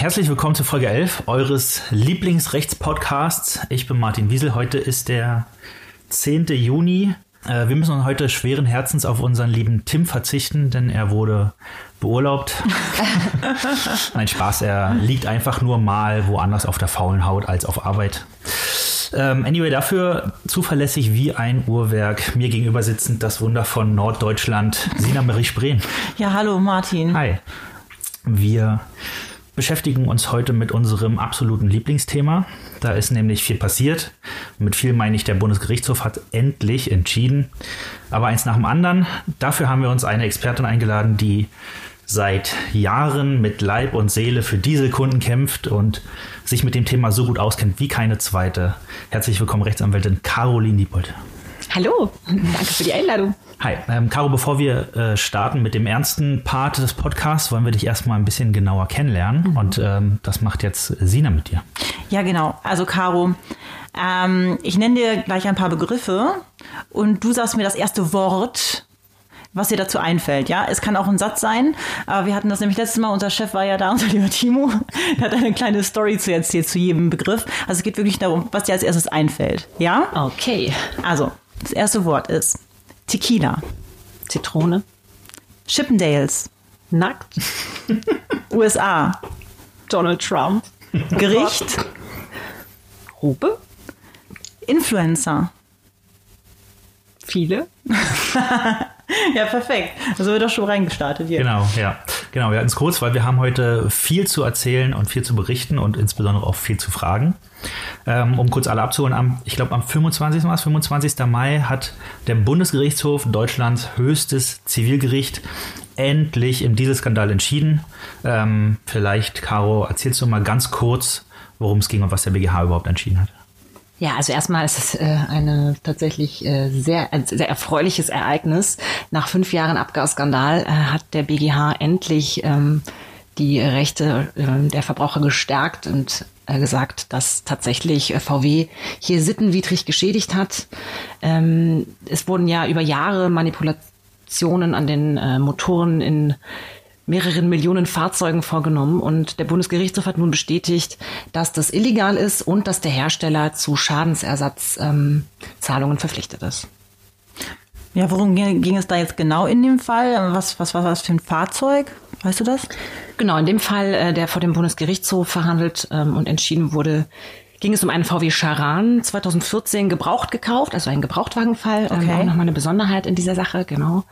Herzlich willkommen zu Folge 11 eures Lieblingsrechtspodcasts. Ich bin Martin Wiesel. Heute ist der 10. Juni. Äh, wir müssen heute schweren Herzens auf unseren lieben Tim verzichten, denn er wurde beurlaubt. Nein, Spaß, er liegt einfach nur mal woanders auf der faulen Haut als auf Arbeit. Ähm, anyway, dafür zuverlässig wie ein Uhrwerk. Mir gegenüber sitzend das Wunder von Norddeutschland, Sina Marie Spreen. Ja, hallo Martin. Hi. Wir beschäftigen uns heute mit unserem absoluten Lieblingsthema. Da ist nämlich viel passiert. Mit viel meine ich, der Bundesgerichtshof hat endlich entschieden. Aber eins nach dem anderen. Dafür haben wir uns eine Expertin eingeladen, die seit Jahren mit Leib und Seele für Dieselkunden kämpft und sich mit dem Thema so gut auskennt wie keine zweite. Herzlich willkommen, Rechtsanwältin Caroline Diebold. Hallo, danke für die Einladung. Hi, ähm, Caro, bevor wir äh, starten mit dem ernsten Part des Podcasts, wollen wir dich erstmal ein bisschen genauer kennenlernen. Mhm. Und ähm, das macht jetzt Sina mit dir. Ja, genau. Also, Caro, ähm, ich nenne dir gleich ein paar Begriffe und du sagst mir das erste Wort was dir dazu einfällt. Ja, es kann auch ein Satz sein, aber wir hatten das nämlich letztes Mal, unser Chef war ja da, unser lieber Timo, der hat eine kleine Story zu erzählen zu jedem Begriff. Also es geht wirklich darum, was dir als erstes einfällt. Ja? Okay. Also, das erste Wort ist Tequila. Zitrone. Chippendales. Nackt. USA. Donald Trump. Gericht. Rube. Influencer. Viele. ja, perfekt. Also wird doch schon reingestartet hier. Genau, ja. Genau, wir hatten es kurz, weil wir haben heute viel zu erzählen und viel zu berichten und insbesondere auch viel zu fragen. Ähm, um kurz alle abzuholen, am, ich glaube am 25. März, 25. Mai hat der Bundesgerichtshof Deutschlands höchstes Zivilgericht endlich im Dieselskandal entschieden. Ähm, vielleicht, Caro, erzählst du mal ganz kurz, worum es ging und was der BGH überhaupt entschieden hat. Ja, also erstmal ist es äh, eine tatsächlich äh, sehr, ein sehr erfreuliches Ereignis. Nach fünf Jahren Abgasskandal äh, hat der BGH endlich ähm, die Rechte äh, der Verbraucher gestärkt und gesagt, dass tatsächlich VW hier sittenwidrig geschädigt hat. Ähm, es wurden ja über Jahre Manipulationen an den Motoren in mehreren Millionen Fahrzeugen vorgenommen und der Bundesgerichtshof hat nun bestätigt, dass das illegal ist und dass der Hersteller zu Schadensersatzzahlungen ähm, verpflichtet ist. Ja, worum ging es da jetzt genau in dem Fall? Was, was war das für ein Fahrzeug? Weißt du das? Genau, in dem Fall, äh, der vor dem Bundesgerichtshof verhandelt ähm, und entschieden wurde, ging es um einen VW Charan 2014 gebraucht gekauft, also ein Gebrauchtwagenfall. Ähm, okay. Ähm, auch nochmal eine Besonderheit in dieser Sache, genau.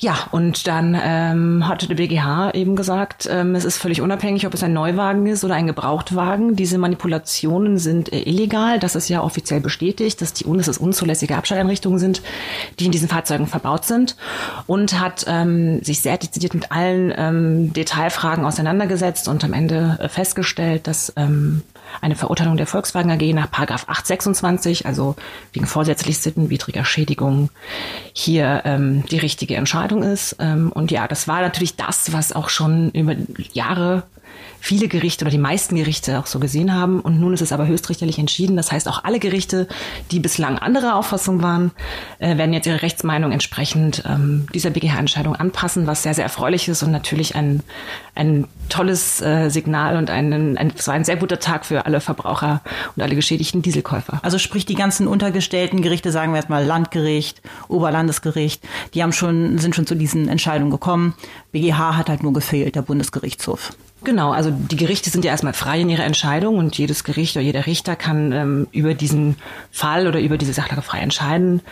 Ja, und dann ähm, hatte der BGH eben gesagt, ähm, es ist völlig unabhängig, ob es ein Neuwagen ist oder ein Gebrauchtwagen. Diese Manipulationen sind äh, illegal. Das ist ja offiziell bestätigt, dass die dass es unzulässige Abschalteinrichtungen sind, die in diesen Fahrzeugen verbaut sind. Und hat ähm, sich sehr dezidiert mit allen ähm, Detailfragen auseinandergesetzt und am Ende äh, festgestellt, dass ähm, eine Verurteilung der Volkswagen AG nach Paragraph 826, also wegen vorsätzlich sittenwidriger Schädigung, hier ähm, die richtige Entscheidung ist. Ähm, und ja, das war natürlich das, was auch schon über Jahre viele Gerichte oder die meisten Gerichte auch so gesehen haben. Und nun ist es aber höchstrichterlich entschieden. Das heißt, auch alle Gerichte, die bislang anderer Auffassung waren, äh, werden jetzt ihre Rechtsmeinung entsprechend ähm, dieser BGH-Entscheidung anpassen, was sehr, sehr erfreulich ist und natürlich ein, ein tolles äh, Signal und ein, ein, es war ein sehr guter Tag für alle Verbraucher und alle geschädigten Dieselkäufer. Also sprich, die ganzen untergestellten Gerichte, sagen wir jetzt mal Landgericht, Oberlandesgericht, die haben schon, sind schon zu diesen Entscheidungen gekommen. BGH hat halt nur gefehlt, der Bundesgerichtshof. Genau, also die Gerichte sind ja erstmal frei in ihrer Entscheidung und jedes Gericht oder jeder Richter kann ähm, über diesen Fall oder über diese Sachlage frei entscheiden.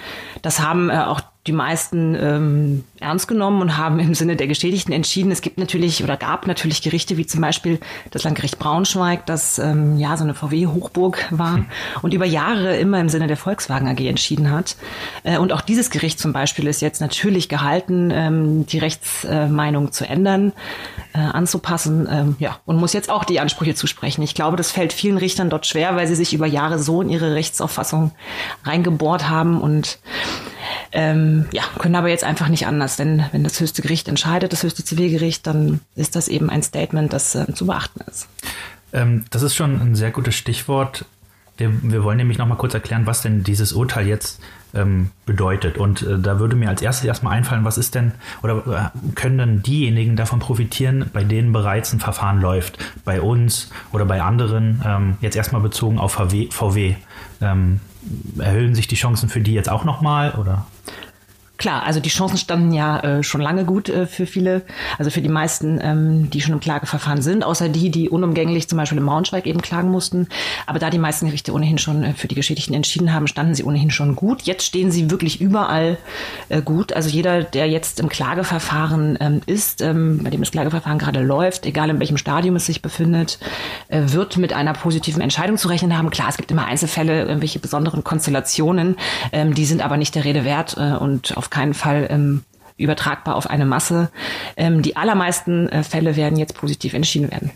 Das haben äh, auch die meisten ähm, ernst genommen und haben im Sinne der Geschädigten entschieden. Es gibt natürlich oder gab natürlich Gerichte wie zum Beispiel das Landgericht Braunschweig, das ähm, ja so eine VW-Hochburg war und über Jahre immer im Sinne der Volkswagen AG entschieden hat. Äh, und auch dieses Gericht zum Beispiel ist jetzt natürlich gehalten, ähm, die Rechtsmeinung zu ändern, äh, anzupassen, ähm, ja und muss jetzt auch die Ansprüche zusprechen. Ich glaube, das fällt vielen Richtern dort schwer, weil sie sich über Jahre so in ihre Rechtsauffassung reingebohrt haben und ähm, ja, können aber jetzt einfach nicht anders. Denn wenn das höchste Gericht entscheidet, das höchste Zivilgericht, dann ist das eben ein Statement, das äh, zu beachten ist. Ähm, das ist schon ein sehr gutes Stichwort. Wir, wir wollen nämlich noch mal kurz erklären, was denn dieses Urteil jetzt ähm, bedeutet. Und äh, da würde mir als erstes erstmal einfallen, was ist denn oder äh, können denn diejenigen davon profitieren, bei denen bereits ein Verfahren läuft? Bei uns oder bei anderen, ähm, jetzt erstmal bezogen auf VW. VW. Ähm, erhöhen sich die Chancen für die jetzt auch nochmal oder? Klar, also die Chancen standen ja äh, schon lange gut äh, für viele, also für die meisten, ähm, die schon im Klageverfahren sind, außer die, die unumgänglich zum Beispiel im Braunschweig eben klagen mussten. Aber da die meisten Gerichte ohnehin schon äh, für die Geschädigten entschieden haben, standen sie ohnehin schon gut. Jetzt stehen sie wirklich überall äh, gut. Also jeder, der jetzt im Klageverfahren ähm, ist, ähm, bei dem das Klageverfahren gerade läuft, egal in welchem Stadium es sich befindet, äh, wird mit einer positiven Entscheidung zu rechnen haben. Klar, es gibt immer Einzelfälle, irgendwelche besonderen Konstellationen, ähm, die sind aber nicht der Rede wert äh, und auf auf keinen Fall ähm, übertragbar auf eine Masse. Ähm, die allermeisten äh, Fälle werden jetzt positiv entschieden werden.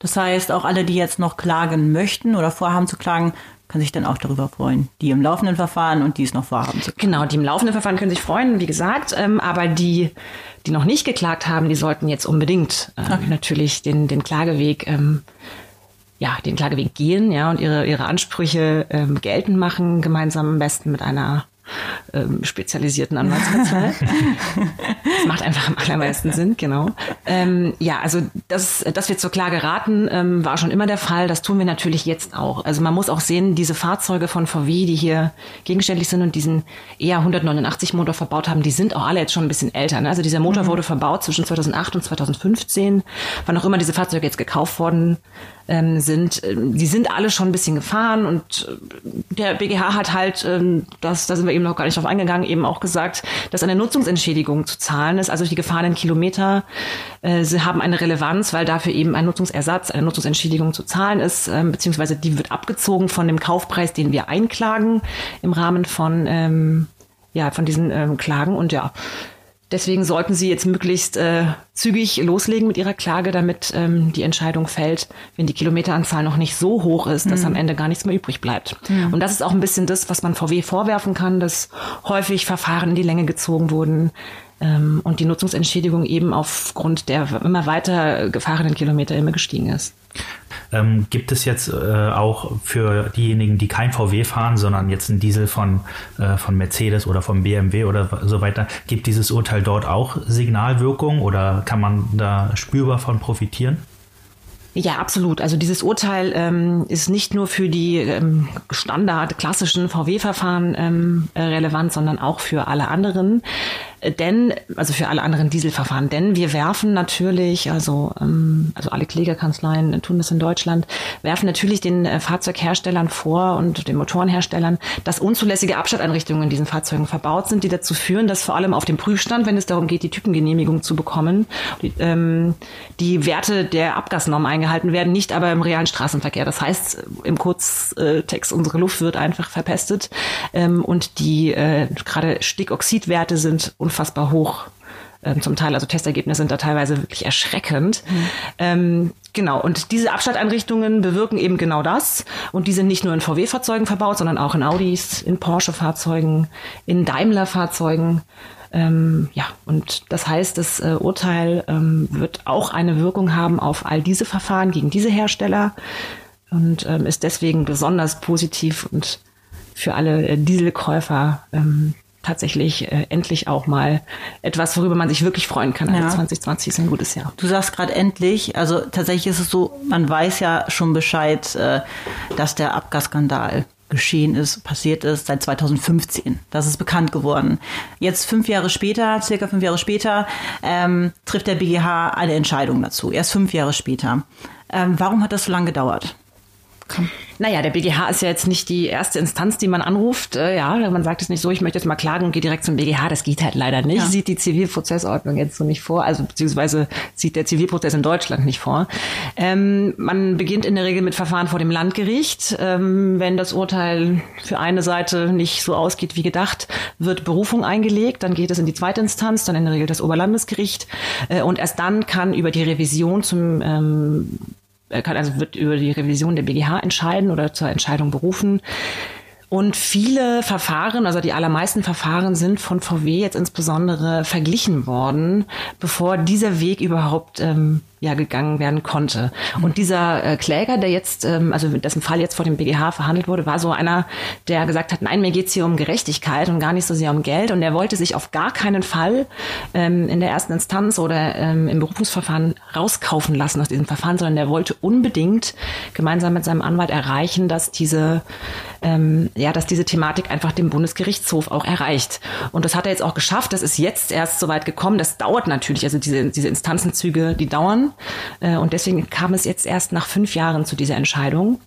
Das heißt, auch alle, die jetzt noch klagen möchten oder vorhaben zu klagen, können sich dann auch darüber freuen. Die im laufenden Verfahren und die es noch vorhaben zu klagen. Genau, die im laufenden Verfahren können sich freuen, wie gesagt, ähm, aber die, die noch nicht geklagt haben, die sollten jetzt unbedingt äh, okay. natürlich den, den Klageweg ähm, ja, den Klageweg gehen, ja, und ihre, ihre Ansprüche ähm, geltend machen, gemeinsam am besten mit einer ähm, spezialisierten Anwaltskanzlei. das macht einfach am allermeisten Sinn, genau. Ähm, ja, also das, dass wir zur Klage raten, ähm, war schon immer der Fall. Das tun wir natürlich jetzt auch. Also man muss auch sehen, diese Fahrzeuge von VW, die hier gegenständlich sind und diesen eher 189 Motor verbaut haben, die sind auch alle jetzt schon ein bisschen älter. Ne? Also dieser Motor mhm. wurde verbaut zwischen 2008 und 2015. Wann auch immer diese Fahrzeuge jetzt gekauft worden ähm, sind, äh, die sind alle schon ein bisschen gefahren und äh, der BGH hat halt, ähm, das, da sind wir eben noch gar nicht drauf eingegangen, eben auch gesagt, dass eine Nutzungsentschädigung zu zahlen ist. Also die gefahrenen Kilometer, äh, sie haben eine Relevanz, weil dafür eben ein Nutzungsersatz, eine Nutzungsentschädigung zu zahlen ist, ähm, beziehungsweise die wird abgezogen von dem Kaufpreis, den wir einklagen im Rahmen von, ähm, ja, von diesen ähm, Klagen und ja, Deswegen sollten Sie jetzt möglichst äh, zügig loslegen mit Ihrer Klage, damit ähm, die Entscheidung fällt, wenn die Kilometeranzahl noch nicht so hoch ist, dass mhm. am Ende gar nichts mehr übrig bleibt. Mhm. Und das ist auch ein bisschen das, was man VW vorwerfen kann, dass häufig Verfahren in die Länge gezogen wurden, ähm, und die Nutzungsentschädigung eben aufgrund der immer weiter gefahrenen Kilometer immer gestiegen ist. Ähm, gibt es jetzt äh, auch für diejenigen, die kein VW fahren, sondern jetzt einen Diesel von, äh, von Mercedes oder vom BMW oder so weiter, gibt dieses Urteil dort auch Signalwirkung oder kann man da spürbar von profitieren? Ja, absolut. Also dieses Urteil ähm, ist nicht nur für die ähm, Standard klassischen VW-Verfahren ähm, relevant, sondern auch für alle anderen. Denn, also für alle anderen Dieselverfahren, denn wir werfen natürlich, also, ähm, also alle Klägerkanzleien tun das in Deutschland, werfen natürlich den äh, Fahrzeugherstellern vor und den Motorenherstellern, dass unzulässige Abstandeinrichtungen in diesen Fahrzeugen verbaut sind, die dazu führen, dass vor allem auf dem Prüfstand, wenn es darum geht, die Typengenehmigung zu bekommen, die, ähm, die Werte der Abgasnorm eingehalten werden, nicht aber im realen Straßenverkehr. Das heißt, im Kurztext, unsere Luft wird einfach verpestet ähm, und die äh, gerade Stickoxidwerte sind unfassbar hoch ähm, zum Teil, also Testergebnisse sind da teilweise wirklich erschreckend. Mhm. Ähm, genau, und diese Abschalteinrichtungen bewirken eben genau das. Und die sind nicht nur in VW-Fahrzeugen verbaut, sondern auch in Audis, in Porsche-Fahrzeugen, in Daimler-Fahrzeugen. Ähm, ja, und das heißt, das äh, Urteil ähm, wird auch eine Wirkung haben auf all diese Verfahren gegen diese Hersteller und ähm, ist deswegen besonders positiv und für alle äh, Dieselkäufer ähm, tatsächlich äh, endlich auch mal etwas, worüber man sich wirklich freuen kann. Also ja. 2020 ist ein gutes Jahr. Du sagst gerade endlich, also tatsächlich ist es so, man weiß ja schon Bescheid, äh, dass der Abgasskandal geschehen ist, passiert ist seit 2015. Das ist bekannt geworden. Jetzt fünf Jahre später, circa fünf Jahre später, ähm, trifft der BGH eine Entscheidung dazu. Erst fünf Jahre später. Ähm, warum hat das so lange gedauert? Kann naja, der BGH ist ja jetzt nicht die erste Instanz, die man anruft. Äh, ja, man sagt es nicht so, ich möchte jetzt mal klagen und gehe direkt zum BGH. Das geht halt leider nicht. Ja. Sieht die Zivilprozessordnung jetzt so nicht vor. Also beziehungsweise sieht der Zivilprozess in Deutschland nicht vor. Ähm, man beginnt in der Regel mit Verfahren vor dem Landgericht. Ähm, wenn das Urteil für eine Seite nicht so ausgeht wie gedacht, wird Berufung eingelegt. Dann geht es in die zweite Instanz, dann in der Regel das Oberlandesgericht. Äh, und erst dann kann über die Revision zum ähm, er kann also wird über die Revision der BGH entscheiden oder zur Entscheidung berufen. Und viele Verfahren, also die allermeisten Verfahren sind von VW jetzt insbesondere verglichen worden, bevor dieser Weg überhaupt ähm, ja gegangen werden konnte. Und dieser äh, Kläger, der jetzt, ähm, also dessen Fall jetzt vor dem BGH verhandelt wurde, war so einer, der gesagt hat, nein, mir geht's hier um Gerechtigkeit und gar nicht so sehr um Geld. Und er wollte sich auf gar keinen Fall ähm, in der ersten Instanz oder ähm, im Berufungsverfahren rauskaufen lassen aus diesem Verfahren, sondern der wollte unbedingt gemeinsam mit seinem Anwalt erreichen, dass diese ähm, ja, dass diese Thematik einfach dem Bundesgerichtshof auch erreicht. Und das hat er jetzt auch geschafft. Das ist jetzt erst so weit gekommen. Das dauert natürlich, also diese, diese Instanzenzüge, die dauern. Äh, und deswegen kam es jetzt erst nach fünf Jahren zu dieser Entscheidung.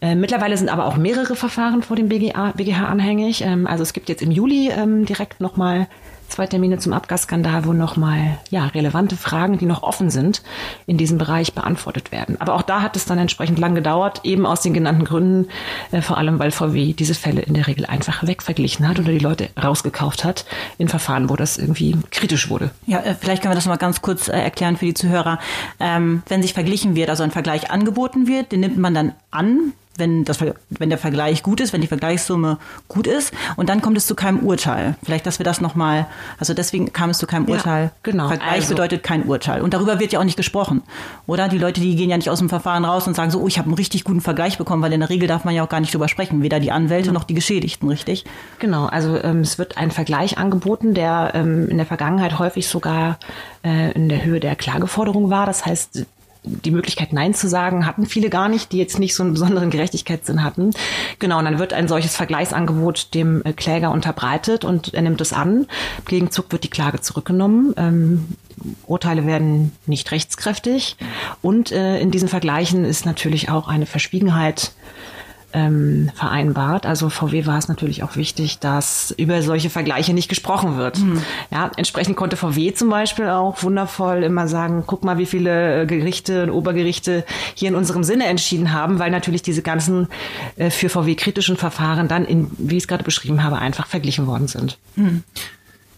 Äh, mittlerweile sind aber auch mehrere Verfahren vor dem BGA, BGH anhängig. Ähm, also es gibt jetzt im Juli ähm, direkt nochmal zwei Termine zum Abgasskandal, wo nochmal ja, relevante Fragen, die noch offen sind, in diesem Bereich beantwortet werden. Aber auch da hat es dann entsprechend lang gedauert, eben aus den genannten Gründen, äh, vor allem weil VW diese Fälle in der Regel einfach wegverglichen hat oder die Leute rausgekauft hat in Verfahren, wo das irgendwie kritisch wurde. Ja, äh, vielleicht können wir das mal ganz kurz äh, erklären für die Zuhörer. Ähm, wenn sich verglichen wird, also ein Vergleich angeboten wird, den nimmt man dann an, wenn, das, wenn der Vergleich gut ist, wenn die Vergleichssumme gut ist und dann kommt es zu keinem Urteil. Vielleicht, dass wir das nochmal, also deswegen kam es zu keinem Urteil. Ja, genau. Vergleich also. bedeutet kein Urteil. Und darüber wird ja auch nicht gesprochen, oder? Die Leute, die gehen ja nicht aus dem Verfahren raus und sagen so, oh, ich habe einen richtig guten Vergleich bekommen, weil in der Regel darf man ja auch gar nicht drüber sprechen, weder die Anwälte noch die Geschädigten, richtig? Genau, also ähm, es wird ein Vergleich angeboten, der ähm, in der Vergangenheit häufig sogar äh, in der Höhe der Klageforderung war. Das heißt, die Möglichkeit, Nein zu sagen, hatten viele gar nicht, die jetzt nicht so einen besonderen Gerechtigkeitssinn hatten. Genau, und dann wird ein solches Vergleichsangebot dem äh, Kläger unterbreitet und er nimmt es an. Im Gegenzug wird die Klage zurückgenommen. Ähm, Urteile werden nicht rechtskräftig. Und äh, in diesen Vergleichen ist natürlich auch eine Verschwiegenheit ähm, vereinbart. Also VW war es natürlich auch wichtig, dass über solche Vergleiche nicht gesprochen wird. Mhm. Ja, entsprechend konnte VW zum Beispiel auch wundervoll immer sagen, guck mal, wie viele äh, Gerichte und Obergerichte hier in unserem Sinne entschieden haben, weil natürlich diese ganzen äh, für VW kritischen Verfahren dann in, wie ich es gerade beschrieben habe, einfach verglichen worden sind. Mhm.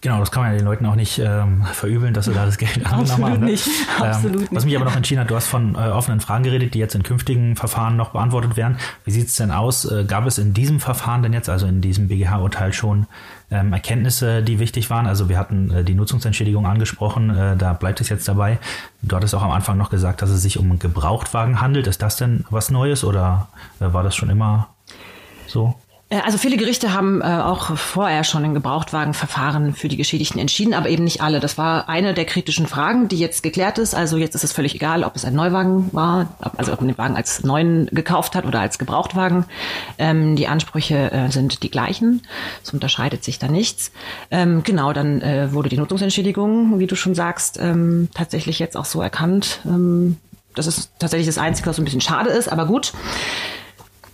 Genau, das kann man ja den Leuten auch nicht ähm, verübeln, dass sie da das Geld angenommen haben. Ne? Nicht. Ähm, Absolut nicht. Was mich aber noch entschieden hat, du hast von äh, offenen Fragen geredet, die jetzt in künftigen Verfahren noch beantwortet werden. Wie sieht es denn aus? Äh, gab es in diesem Verfahren denn jetzt, also in diesem BGH-Urteil schon ähm, Erkenntnisse, die wichtig waren? Also wir hatten äh, die Nutzungsentschädigung angesprochen, äh, da bleibt es jetzt dabei. Du hattest auch am Anfang noch gesagt, dass es sich um einen Gebrauchtwagen handelt. Ist das denn was Neues oder äh, war das schon immer so? Äh, also viele Gerichte haben äh, auch vorher schon in Gebrauchtwagenverfahren für die Geschädigten entschieden, aber eben nicht alle. Das war eine der kritischen Fragen, die jetzt geklärt ist. Also jetzt ist es völlig egal, ob es ein Neuwagen war, also ob man den Wagen als neuen gekauft hat oder als Gebrauchtwagen. Ähm, die Ansprüche äh, sind die gleichen. Es unterscheidet sich da nichts. Ähm, genau, dann äh, wurde die Nutzungsentschädigung, wie du schon sagst, ähm, tatsächlich jetzt auch so erkannt. Ähm, das ist tatsächlich das Einzige, was so ein bisschen schade ist, aber gut.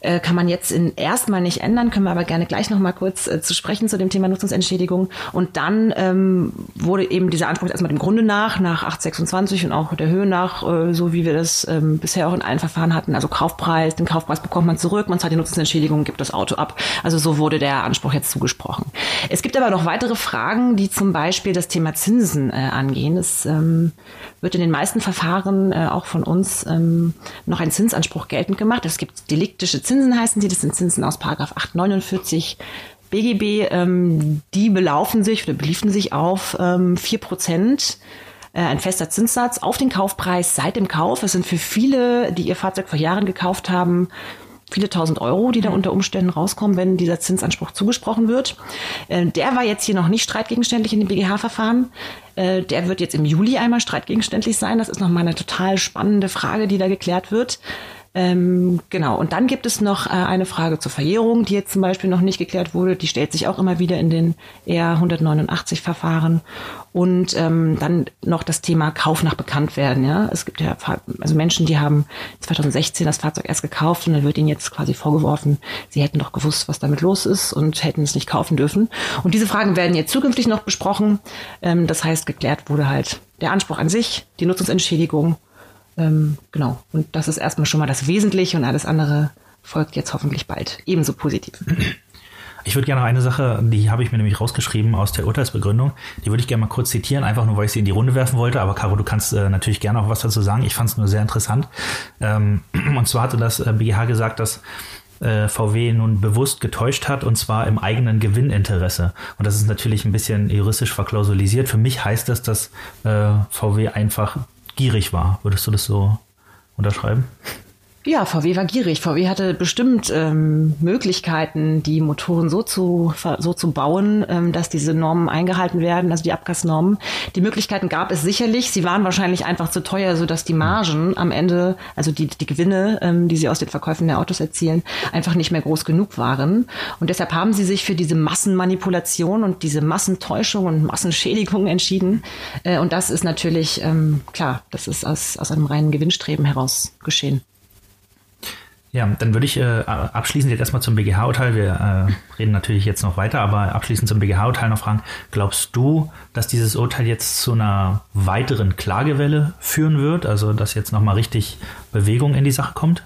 Äh, kann man jetzt in erstmal nicht ändern, können wir aber gerne gleich noch mal kurz äh, zu sprechen zu dem Thema Nutzungsentschädigung. Und dann ähm, wurde eben dieser Anspruch erstmal dem Grunde nach, nach 826 und auch der Höhe nach, äh, so wie wir das ähm, bisher auch in allen Verfahren hatten, also Kaufpreis, den Kaufpreis bekommt man zurück, man zahlt die Nutzungsentschädigung, gibt das Auto ab. Also so wurde der Anspruch jetzt zugesprochen. Es gibt aber noch weitere Fragen, die zum Beispiel das Thema Zinsen äh, angehen. Es ähm, wird in den meisten Verfahren äh, auch von uns ähm, noch ein Zinsanspruch geltend gemacht. Es gibt deliktische Zinsen heißen die, das sind Zinsen aus Paragraph 849 BGB, ähm, die belaufen sich oder beliefen sich auf ähm, 4 Prozent äh, ein fester Zinssatz auf den Kaufpreis seit dem Kauf. Es sind für viele, die ihr Fahrzeug vor Jahren gekauft haben, viele tausend Euro, die da mhm. unter Umständen rauskommen, wenn dieser Zinsanspruch zugesprochen wird. Äh, der war jetzt hier noch nicht streitgegenständlich in dem BGH-Verfahren. Äh, der wird jetzt im Juli einmal streitgegenständlich sein. Das ist nochmal eine total spannende Frage, die da geklärt wird. Ähm, genau. Und dann gibt es noch äh, eine Frage zur Verjährung, die jetzt zum Beispiel noch nicht geklärt wurde. Die stellt sich auch immer wieder in den eher 189 Verfahren. Und ähm, dann noch das Thema Kauf nach Bekanntwerden. Ja, es gibt ja also Menschen, die haben 2016 das Fahrzeug erst gekauft und dann wird ihnen jetzt quasi vorgeworfen, sie hätten doch gewusst, was damit los ist und hätten es nicht kaufen dürfen. Und diese Fragen werden jetzt zukünftig noch besprochen. Ähm, das heißt, geklärt wurde halt der Anspruch an sich, die Nutzungsentschädigung ähm, genau. Und das ist erstmal schon mal das Wesentliche und alles andere folgt jetzt hoffentlich bald. Ebenso positiv. Ich würde gerne noch eine Sache, die habe ich mir nämlich rausgeschrieben aus der Urteilsbegründung, die würde ich gerne mal kurz zitieren, einfach nur, weil ich sie in die Runde werfen wollte. Aber Caro, du kannst äh, natürlich gerne auch was dazu sagen. Ich fand es nur sehr interessant. Ähm, und zwar hatte das äh, BGH gesagt, dass äh, VW nun bewusst getäuscht hat und zwar im eigenen Gewinninteresse. Und das ist natürlich ein bisschen juristisch verklausulisiert. Für mich heißt das, dass äh, VW einfach gierig war. Würdest du das so unterschreiben? Ja, VW war gierig. VW hatte bestimmt ähm, Möglichkeiten, die Motoren so zu, so zu bauen, ähm, dass diese Normen eingehalten werden, also die Abgasnormen. Die Möglichkeiten gab es sicherlich. Sie waren wahrscheinlich einfach zu teuer, sodass die Margen am Ende, also die, die Gewinne, ähm, die sie aus den Verkäufen der Autos erzielen, einfach nicht mehr groß genug waren. Und deshalb haben sie sich für diese Massenmanipulation und diese Massentäuschung und Massenschädigung entschieden. Äh, und das ist natürlich, ähm, klar, das ist aus, aus einem reinen Gewinnstreben heraus geschehen. Ja, dann würde ich äh, abschließend jetzt erstmal zum BGH-Urteil, wir äh, reden natürlich jetzt noch weiter, aber abschließend zum BGH-Urteil noch fragen, glaubst du, dass dieses Urteil jetzt zu einer weiteren Klagewelle führen wird, also dass jetzt nochmal richtig Bewegung in die Sache kommt?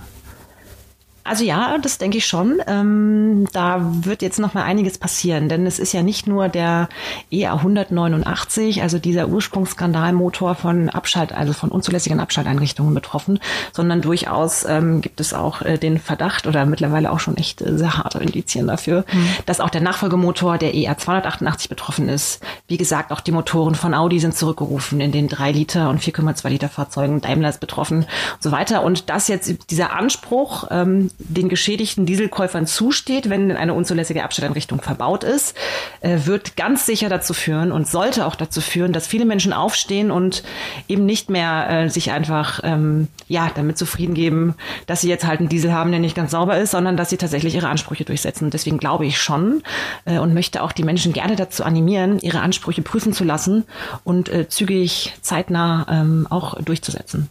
Also ja, das denke ich schon. Ähm, da wird jetzt noch mal einiges passieren, denn es ist ja nicht nur der EA 189, also dieser Ursprungsskandalmotor von Abschalt, also von unzulässigen Abschalteinrichtungen betroffen, sondern durchaus ähm, gibt es auch äh, den Verdacht oder mittlerweile auch schon echt äh, sehr harte Indizien dafür, mhm. dass auch der Nachfolgemotor der EA 288 betroffen ist. Wie gesagt, auch die Motoren von Audi sind zurückgerufen in den 3 Liter und 4,2 Liter Fahrzeugen. Daimler ist betroffen und so weiter. Und das jetzt dieser Anspruch, ähm, den geschädigten Dieselkäufern zusteht, wenn eine unzulässige Abstelleinrichtung verbaut ist, äh, wird ganz sicher dazu führen und sollte auch dazu führen, dass viele Menschen aufstehen und eben nicht mehr äh, sich einfach ähm, ja damit zufrieden geben, dass sie jetzt halt einen Diesel haben, der nicht ganz sauber ist, sondern dass sie tatsächlich ihre Ansprüche durchsetzen. Deswegen glaube ich schon äh, und möchte auch die Menschen gerne dazu animieren, ihre Ansprüche prüfen zu lassen und äh, zügig zeitnah ähm, auch durchzusetzen.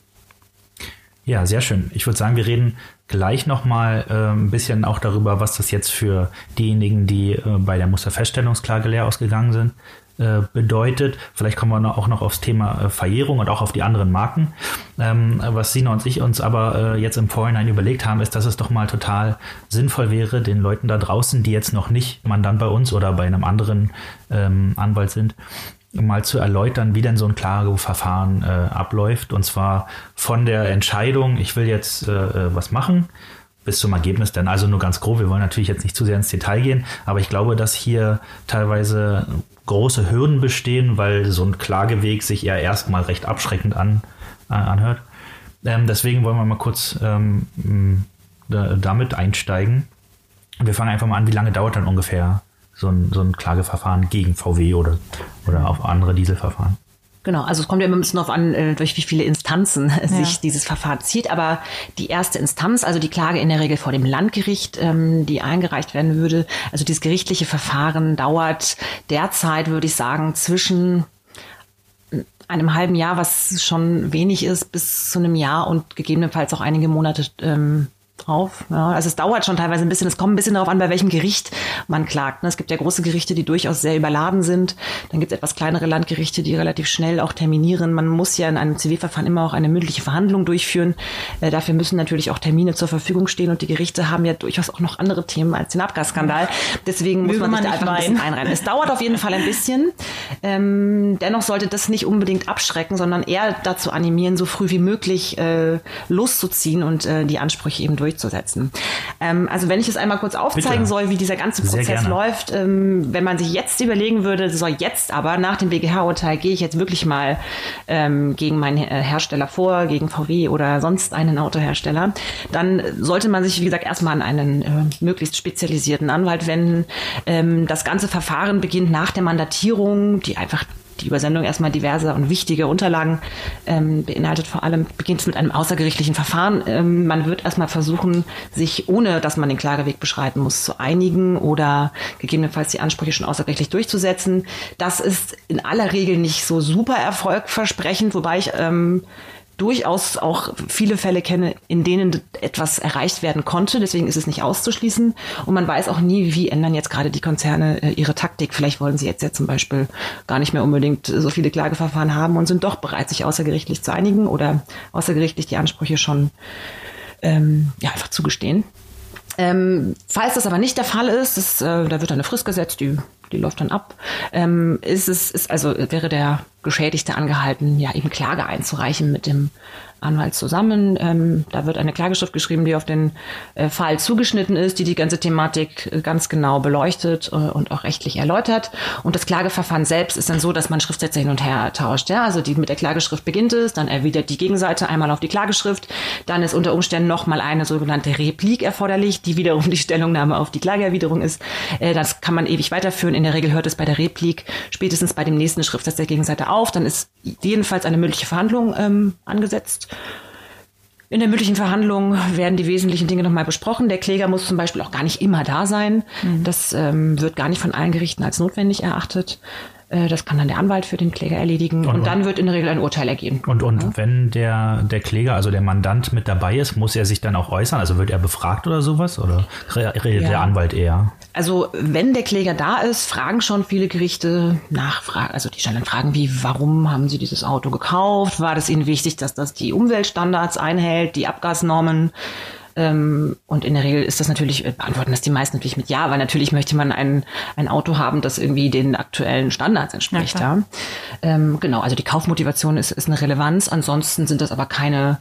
Ja, sehr schön. Ich würde sagen, wir reden gleich nochmal äh, ein bisschen auch darüber, was das jetzt für diejenigen, die äh, bei der Musterfeststellungsklage leer ausgegangen sind, äh, bedeutet. Vielleicht kommen wir auch noch aufs Thema äh, Verjährung und auch auf die anderen Marken. Ähm, was Sina und ich uns aber äh, jetzt im Vorhinein überlegt haben, ist, dass es doch mal total sinnvoll wäre, den Leuten da draußen, die jetzt noch nicht Mandant bei uns oder bei einem anderen ähm, Anwalt sind, mal zu erläutern, wie denn so ein Klageverfahren äh, abläuft. Und zwar von der Entscheidung, ich will jetzt äh, äh, was machen, bis zum Ergebnis dann. Also nur ganz grob, wir wollen natürlich jetzt nicht zu sehr ins Detail gehen, aber ich glaube, dass hier teilweise große Hürden bestehen, weil so ein Klageweg sich ja erstmal recht abschreckend an, äh, anhört. Ähm, deswegen wollen wir mal kurz ähm, damit einsteigen. Wir fangen einfach mal an, wie lange dauert dann ungefähr so ein, so ein Klageverfahren gegen VW oder, oder auf andere Dieselverfahren. Genau, also es kommt ja immer ein bisschen darauf an, äh, durch wie viele Instanzen ja. sich dieses Verfahren zieht. Aber die erste Instanz, also die Klage in der Regel vor dem Landgericht, ähm, die eingereicht werden würde, also dieses gerichtliche Verfahren dauert derzeit, würde ich sagen, zwischen einem halben Jahr, was schon wenig ist, bis zu einem Jahr und gegebenenfalls auch einige Monate ähm, drauf. Ja, also es dauert schon teilweise ein bisschen. Es kommt ein bisschen darauf an, bei welchem Gericht man klagt. Ne? Es gibt ja große Gerichte, die durchaus sehr überladen sind. Dann gibt es etwas kleinere Landgerichte, die relativ schnell auch terminieren. Man muss ja in einem Zivilverfahren immer auch eine mündliche Verhandlung durchführen. Äh, dafür müssen natürlich auch Termine zur Verfügung stehen und die Gerichte haben ja durchaus auch noch andere Themen als den Abgasskandal. Deswegen muss man, man sich da einfach ein bisschen einreihen. Es dauert auf jeden Fall ein bisschen. Ähm, dennoch sollte das nicht unbedingt abschrecken, sondern eher dazu animieren, so früh wie möglich äh, loszuziehen und äh, die Ansprüche eben durch durchzusetzen. Ähm, also wenn ich es einmal kurz aufzeigen Bitte. soll, wie dieser ganze Prozess läuft, ähm, wenn man sich jetzt überlegen würde, soll jetzt aber nach dem BGH-Urteil gehe ich jetzt wirklich mal ähm, gegen meinen äh, Hersteller vor, gegen VW oder sonst einen Autohersteller, dann sollte man sich, wie gesagt, erstmal an einen äh, möglichst spezialisierten Anwalt wenden. Ähm, das ganze Verfahren beginnt nach der Mandatierung, die einfach die Übersendung erstmal diverser und wichtiger Unterlagen ähm, beinhaltet vor allem, beginnt mit einem außergerichtlichen Verfahren. Ähm, man wird erstmal versuchen, sich, ohne dass man den Klageweg beschreiten muss, zu einigen oder gegebenenfalls die Ansprüche schon außergerichtlich durchzusetzen. Das ist in aller Regel nicht so super erfolgversprechend, wobei ich ähm, durchaus auch viele Fälle kenne, in denen etwas erreicht werden konnte. Deswegen ist es nicht auszuschließen. Und man weiß auch nie, wie ändern jetzt gerade die Konzerne äh, ihre Taktik. Vielleicht wollen sie jetzt ja zum Beispiel gar nicht mehr unbedingt so viele Klageverfahren haben und sind doch bereit, sich außergerichtlich zu einigen oder außergerichtlich die Ansprüche schon ähm, ja, einfach zugestehen. Ähm, falls das aber nicht der Fall ist, das, äh, da wird eine Frist gesetzt, die, die läuft dann ab, ähm, ist es, ist also wäre der Geschädigte angehalten, ja eben Klage einzureichen mit dem Anwalt zusammen. Ähm, da wird eine Klageschrift geschrieben, die auf den äh, Fall zugeschnitten ist, die die ganze Thematik äh, ganz genau beleuchtet äh, und auch rechtlich erläutert. Und das Klageverfahren selbst ist dann so, dass man Schriftsätze hin und her tauscht. Ja? Also die mit der Klageschrift beginnt es, dann erwidert die Gegenseite einmal auf die Klageschrift, dann ist unter Umständen nochmal eine sogenannte Replik erforderlich, die wiederum die Stellungnahme auf die Klageerwiderung ist. Äh, das kann man ewig weiterführen. In der Regel hört es bei der Replik spätestens bei dem nächsten Schriftsatz der Gegenseite auf. Dann ist jedenfalls eine mündliche Verhandlung ähm, angesetzt. In der mündlichen Verhandlung werden die wesentlichen Dinge nochmal besprochen. Der Kläger muss zum Beispiel auch gar nicht immer da sein. Mhm. Das ähm, wird gar nicht von allen Gerichten als notwendig erachtet. Äh, das kann dann der Anwalt für den Kläger erledigen und, und dann wird in der Regel ein Urteil ergehen. Und, und ja. wenn der, der Kläger, also der Mandant mit dabei ist, muss er sich dann auch äußern? Also wird er befragt oder sowas? Oder redet ja. der Anwalt eher? Also wenn der Kläger da ist, fragen schon viele Gerichte nach, also die stellen dann Fragen wie, warum haben Sie dieses Auto gekauft? War das Ihnen wichtig, dass das die Umweltstandards einhält, die Abgasnormen? Ähm, und in der Regel ist das natürlich, äh, beantworten das die meisten natürlich mit Ja, weil natürlich möchte man ein, ein Auto haben, das irgendwie den aktuellen Standards entspricht. Ja, ja. Ähm, genau, also die Kaufmotivation ist, ist eine Relevanz. Ansonsten sind das aber keine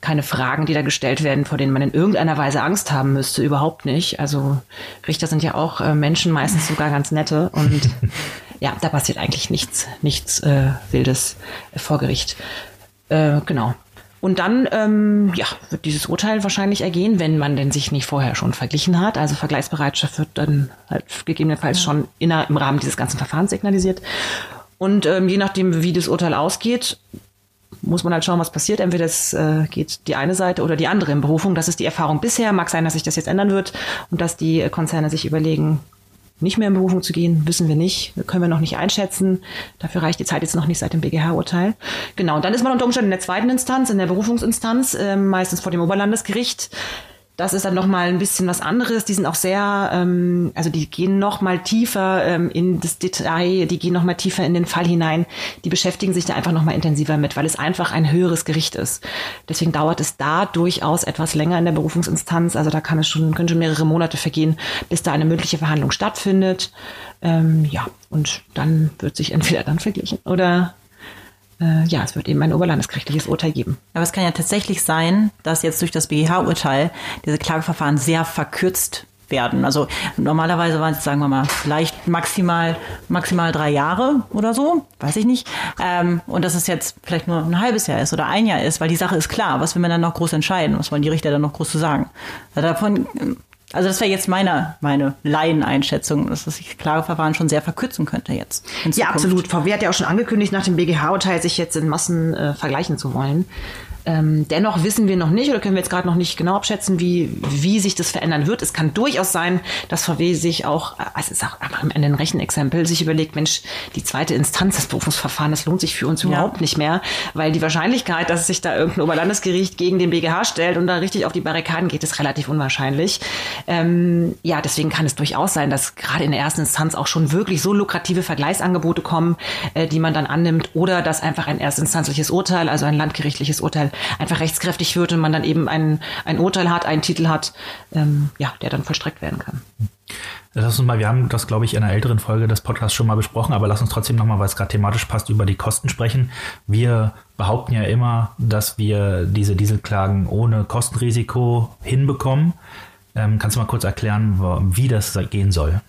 keine Fragen, die da gestellt werden, vor denen man in irgendeiner Weise Angst haben müsste, überhaupt nicht. Also Richter sind ja auch äh, Menschen, meistens sogar ganz nette und ja, da passiert eigentlich nichts, nichts äh, Wildes vor Gericht. Äh, genau. Und dann ähm, ja, wird dieses Urteil wahrscheinlich ergehen, wenn man denn sich nicht vorher schon verglichen hat. Also Vergleichsbereitschaft wird dann halt gegebenenfalls ja. schon inner, im Rahmen dieses ganzen Verfahrens signalisiert. Und ähm, je nachdem, wie das Urteil ausgeht, muss man halt schauen, was passiert. Entweder es äh, geht die eine Seite oder die andere in Berufung. Das ist die Erfahrung bisher. Mag sein, dass sich das jetzt ändern wird und dass die Konzerne sich überlegen, nicht mehr in Berufung zu gehen, wissen wir nicht, können wir noch nicht einschätzen. Dafür reicht die Zeit jetzt noch nicht seit dem BGH-Urteil. Genau, und dann ist man unter Umständen in der zweiten Instanz, in der Berufungsinstanz, äh, meistens vor dem Oberlandesgericht. Das ist dann noch mal ein bisschen was anderes. Die sind auch sehr, ähm, also die gehen noch mal tiefer ähm, in das Detail, die gehen noch mal tiefer in den Fall hinein. Die beschäftigen sich da einfach noch mal intensiver mit, weil es einfach ein höheres Gericht ist. Deswegen dauert es da durchaus etwas länger in der Berufungsinstanz. Also da kann es schon, können schon mehrere Monate vergehen, bis da eine mündliche Verhandlung stattfindet. Ähm, ja, und dann wird sich entweder dann verglichen oder äh, ja, es wird eben ein oberlandesgerichtliches Urteil geben. Aber es kann ja tatsächlich sein, dass jetzt durch das BGH-Urteil diese Klageverfahren sehr verkürzt werden. Also normalerweise waren es, sagen wir mal, vielleicht maximal, maximal drei Jahre oder so, weiß ich nicht. Ähm, und dass es jetzt vielleicht nur ein halbes Jahr ist oder ein Jahr ist, weil die Sache ist klar. Was will man dann noch groß entscheiden? Was wollen die Richter dann noch groß zu sagen? Also davon also das wäre jetzt meine, meine Laieneinschätzung, dass das Klageverfahren schon sehr verkürzen könnte jetzt. Ja, absolut. VW hat ja auch schon angekündigt, nach dem BGH-Urteil sich jetzt in Massen äh, vergleichen zu wollen. Ähm, dennoch wissen wir noch nicht oder können wir jetzt gerade noch nicht genau abschätzen, wie, wie sich das verändern wird. Es kann durchaus sein, dass VW sich auch, also ist auch am Ende ein Rechenexempel, sich überlegt, Mensch, die zweite Instanz des Berufungsverfahrens, das lohnt sich für uns ja. überhaupt nicht mehr, weil die Wahrscheinlichkeit, dass sich da irgendein Oberlandesgericht gegen den BGH stellt und da richtig auf die Barrikaden geht, ist relativ unwahrscheinlich. Ähm, ja, deswegen kann es durchaus sein, dass gerade in der ersten Instanz auch schon wirklich so lukrative Vergleichsangebote kommen, äh, die man dann annimmt oder dass einfach ein erstinstanzliches Urteil, also ein landgerichtliches Urteil, einfach rechtskräftig wird und man dann eben ein, ein Urteil hat, einen Titel hat, ähm, ja, der dann vollstreckt werden kann. Lass uns mal, wir haben das, glaube ich, in einer älteren Folge des Podcasts schon mal besprochen, aber lass uns trotzdem nochmal, weil es gerade thematisch passt, über die Kosten sprechen. Wir behaupten ja immer, dass wir diese Dieselklagen ohne Kostenrisiko hinbekommen. Ähm, kannst du mal kurz erklären, wie das gehen soll?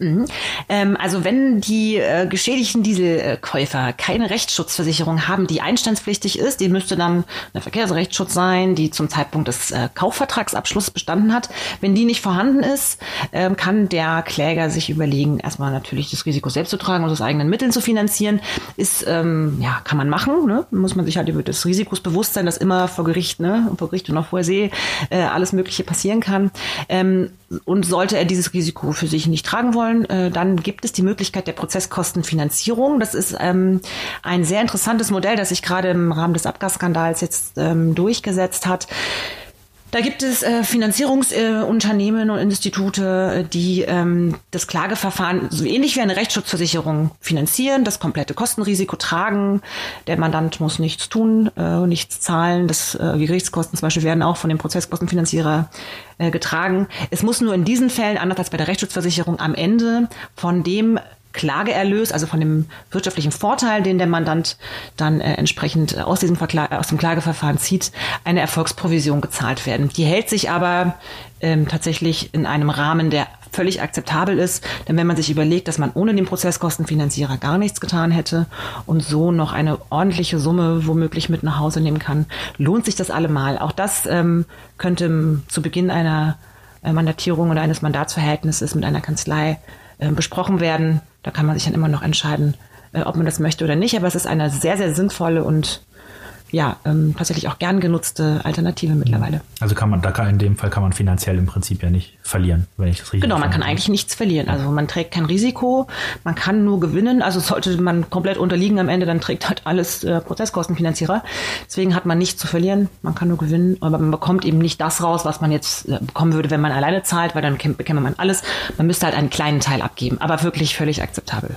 Mhm. Ähm, also wenn die äh, geschädigten Dieselkäufer keine Rechtsschutzversicherung haben, die einstandspflichtig ist, die müsste dann eine Verkehrsrechtsschutz sein, die zum Zeitpunkt des äh, Kaufvertragsabschlusses bestanden hat. Wenn die nicht vorhanden ist, ähm, kann der Kläger sich überlegen, erstmal natürlich das Risiko selbst zu tragen und aus eigenen Mitteln zu finanzieren. Ist, ähm, ja, kann man machen, ne? muss man sich halt über das Risikos bewusst sein, dass immer vor Gericht, ne, vor Gericht und auch vor See äh, alles Mögliche passieren kann. Ähm, und sollte er dieses Risiko für sich nicht tragen wollen, äh, dann gibt es die Möglichkeit der Prozesskostenfinanzierung. Das ist ähm, ein sehr interessantes Modell, das sich gerade im Rahmen des Abgasskandals jetzt ähm, durchgesetzt hat. Da gibt es äh, Finanzierungsunternehmen äh, und Institute, äh, die ähm, das Klageverfahren so ähnlich wie eine Rechtsschutzversicherung finanzieren, das komplette Kostenrisiko tragen. Der Mandant muss nichts tun, äh, nichts zahlen. Das, äh, die Gerichtskosten zum Beispiel werden auch von dem Prozesskostenfinanzierer äh, getragen. Es muss nur in diesen Fällen, anders als bei der Rechtsschutzversicherung, am Ende von dem Klageerlös, also von dem wirtschaftlichen Vorteil, den der Mandant dann äh, entsprechend aus diesem Verkla aus dem Klageverfahren zieht, eine Erfolgsprovision gezahlt werden. Die hält sich aber ähm, tatsächlich in einem Rahmen, der völlig akzeptabel ist. Denn wenn man sich überlegt, dass man ohne den Prozesskostenfinanzierer gar nichts getan hätte und so noch eine ordentliche Summe womöglich mit nach Hause nehmen kann, lohnt sich das allemal. Auch das ähm, könnte zu Beginn einer äh, Mandatierung oder eines Mandatsverhältnisses mit einer Kanzlei äh, besprochen werden. Da kann man sich dann immer noch entscheiden, äh, ob man das möchte oder nicht. Aber es ist eine sehr, sehr sinnvolle und ja, ähm, tatsächlich auch gern genutzte Alternative mittlerweile. Also kann man, da kann in dem Fall kann man finanziell im Prinzip ja nicht verlieren, wenn ich das richtig Genau, man kann eigentlich nichts verlieren. Also man trägt kein Risiko, man kann nur gewinnen. Also sollte man komplett unterliegen am Ende, dann trägt halt alles äh, Prozesskostenfinanzierer. Deswegen hat man nichts zu verlieren, man kann nur gewinnen, aber man bekommt eben nicht das raus, was man jetzt äh, bekommen würde, wenn man alleine zahlt, weil dann bekäme man alles. Man müsste halt einen kleinen Teil abgeben, aber wirklich völlig akzeptabel.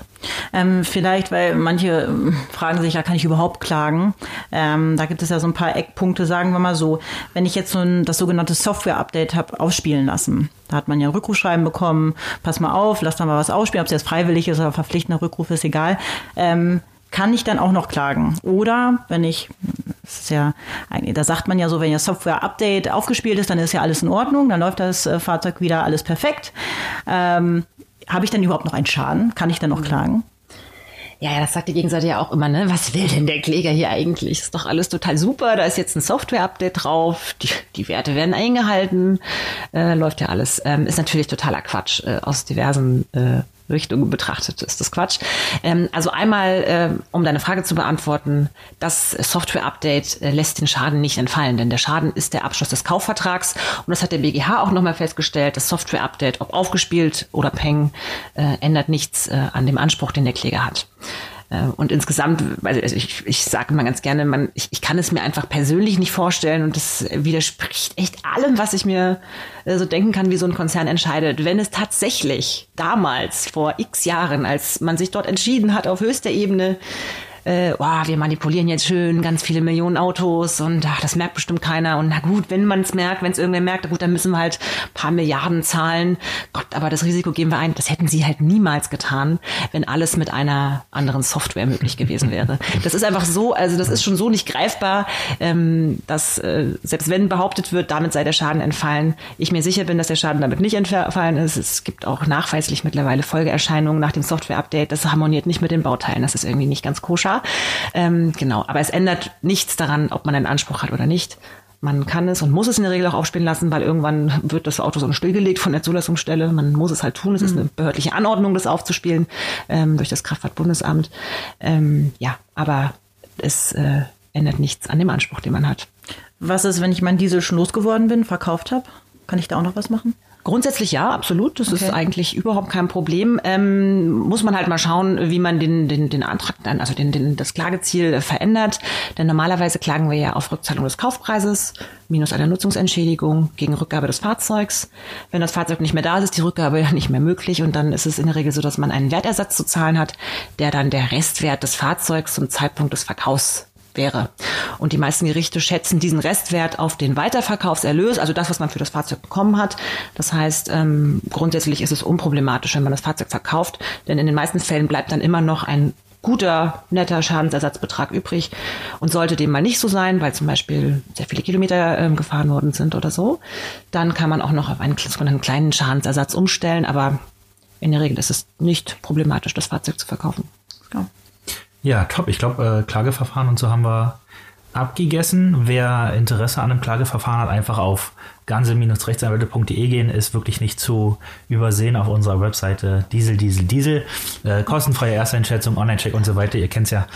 Ähm, vielleicht, weil manche ähm, fragen sich, ja, kann ich überhaupt klagen? Ähm, da gibt es ja so ein paar Eckpunkte, sagen wir mal so. Wenn ich jetzt so ein, das sogenannte Software-Update habe ausspielen lassen, da hat man ja Rückrufschreiben bekommen, pass mal auf, lass da mal was ausspielen, ob es jetzt freiwillig ist oder verpflichtender Rückruf, ist egal. Ähm, kann ich dann auch noch klagen? Oder wenn ich, das ist ja, da sagt man ja so, wenn ihr Software-Update aufgespielt ist, dann ist ja alles in Ordnung, dann läuft das äh, Fahrzeug wieder alles perfekt. Ähm, Habe ich dann überhaupt noch einen Schaden? Kann ich dann noch klagen? Ja, ja, das sagt die Gegenseite ja auch immer, ne? Was will denn der Kläger hier eigentlich? Ist doch alles total super. Da ist jetzt ein Software-Update drauf. Die, die Werte werden eingehalten. Äh, läuft ja alles. Ähm, ist natürlich totaler Quatsch äh, aus diversen äh, Richtungen betrachtet ist das Quatsch. Ähm, also einmal, äh, um deine Frage zu beantworten, das Software-Update äh, lässt den Schaden nicht entfallen, denn der Schaden ist der Abschluss des Kaufvertrags und das hat der BGH auch nochmal festgestellt. Das Software-Update, ob aufgespielt oder Peng, äh, ändert nichts äh, an dem Anspruch, den der Kläger hat. Äh, und insgesamt, also ich, ich sage mal ganz gerne, man, ich, ich kann es mir einfach persönlich nicht vorstellen und das widerspricht echt allem, was ich mir äh, so denken kann, wie so ein Konzern entscheidet. Wenn es tatsächlich damals, vor x Jahren, als man sich dort entschieden hat, auf höchster Ebene äh, oh, wir manipulieren jetzt schön ganz viele Millionen Autos und ach, das merkt bestimmt keiner. Und na gut, wenn man es merkt, wenn es irgendwer merkt, gut, dann müssen wir halt paar Milliarden zahlen. Gott, aber das Risiko geben wir ein. Das hätten sie halt niemals getan, wenn alles mit einer anderen Software möglich gewesen wäre. Das ist einfach so, also das ist schon so nicht greifbar, ähm, dass äh, selbst wenn behauptet wird, damit sei der Schaden entfallen, ich mir sicher bin, dass der Schaden damit nicht entfallen ist. Es gibt auch nachweislich mittlerweile Folgeerscheinungen nach dem Software-Update. Das harmoniert nicht mit den Bauteilen. Das ist irgendwie nicht ganz koscher klar. Ähm, genau, aber es ändert nichts daran, ob man einen Anspruch hat oder nicht. Man kann es und muss es in der Regel auch aufspielen lassen, weil irgendwann wird das Auto so stillgelegt von der Zulassungsstelle. Man muss es halt tun. Es mhm. ist eine behördliche Anordnung, das aufzuspielen ähm, durch das Kraftfahrtbundesamt. Ähm, ja, aber es äh, ändert nichts an dem Anspruch, den man hat. Was ist, wenn ich meinen Diesel schon losgeworden bin, verkauft habe? Kann ich da auch noch was machen? Grundsätzlich ja, absolut. Das okay. ist eigentlich überhaupt kein Problem. Ähm, muss man halt mal schauen, wie man den, den, den Antrag dann, also den, den, das Klageziel verändert. Denn normalerweise klagen wir ja auf Rückzahlung des Kaufpreises minus einer Nutzungsentschädigung gegen Rückgabe des Fahrzeugs. Wenn das Fahrzeug nicht mehr da ist, ist die Rückgabe ja nicht mehr möglich und dann ist es in der Regel so, dass man einen Wertersatz zu zahlen hat, der dann der Restwert des Fahrzeugs zum Zeitpunkt des Verkaufs wäre. Und die meisten Gerichte schätzen diesen Restwert auf den Weiterverkaufserlös, also das, was man für das Fahrzeug bekommen hat. Das heißt, ähm, grundsätzlich ist es unproblematisch, wenn man das Fahrzeug verkauft, denn in den meisten Fällen bleibt dann immer noch ein guter, netter Schadensersatzbetrag übrig. Und sollte dem mal nicht so sein, weil zum Beispiel sehr viele Kilometer ähm, gefahren worden sind oder so, dann kann man auch noch auf einen, einen kleinen Schadensersatz umstellen. Aber in der Regel ist es nicht problematisch, das Fahrzeug zu verkaufen. Ja, top. Ich glaube, äh, Klageverfahren und so haben wir abgegessen. Wer Interesse an einem Klageverfahren hat, einfach auf ganze-rechtsanwälte.de gehen, ist wirklich nicht zu übersehen auf unserer Webseite Diesel, Diesel, Diesel. Äh, kostenfreie Ersteinschätzung, Online-Check und so weiter. Ihr kennt es ja.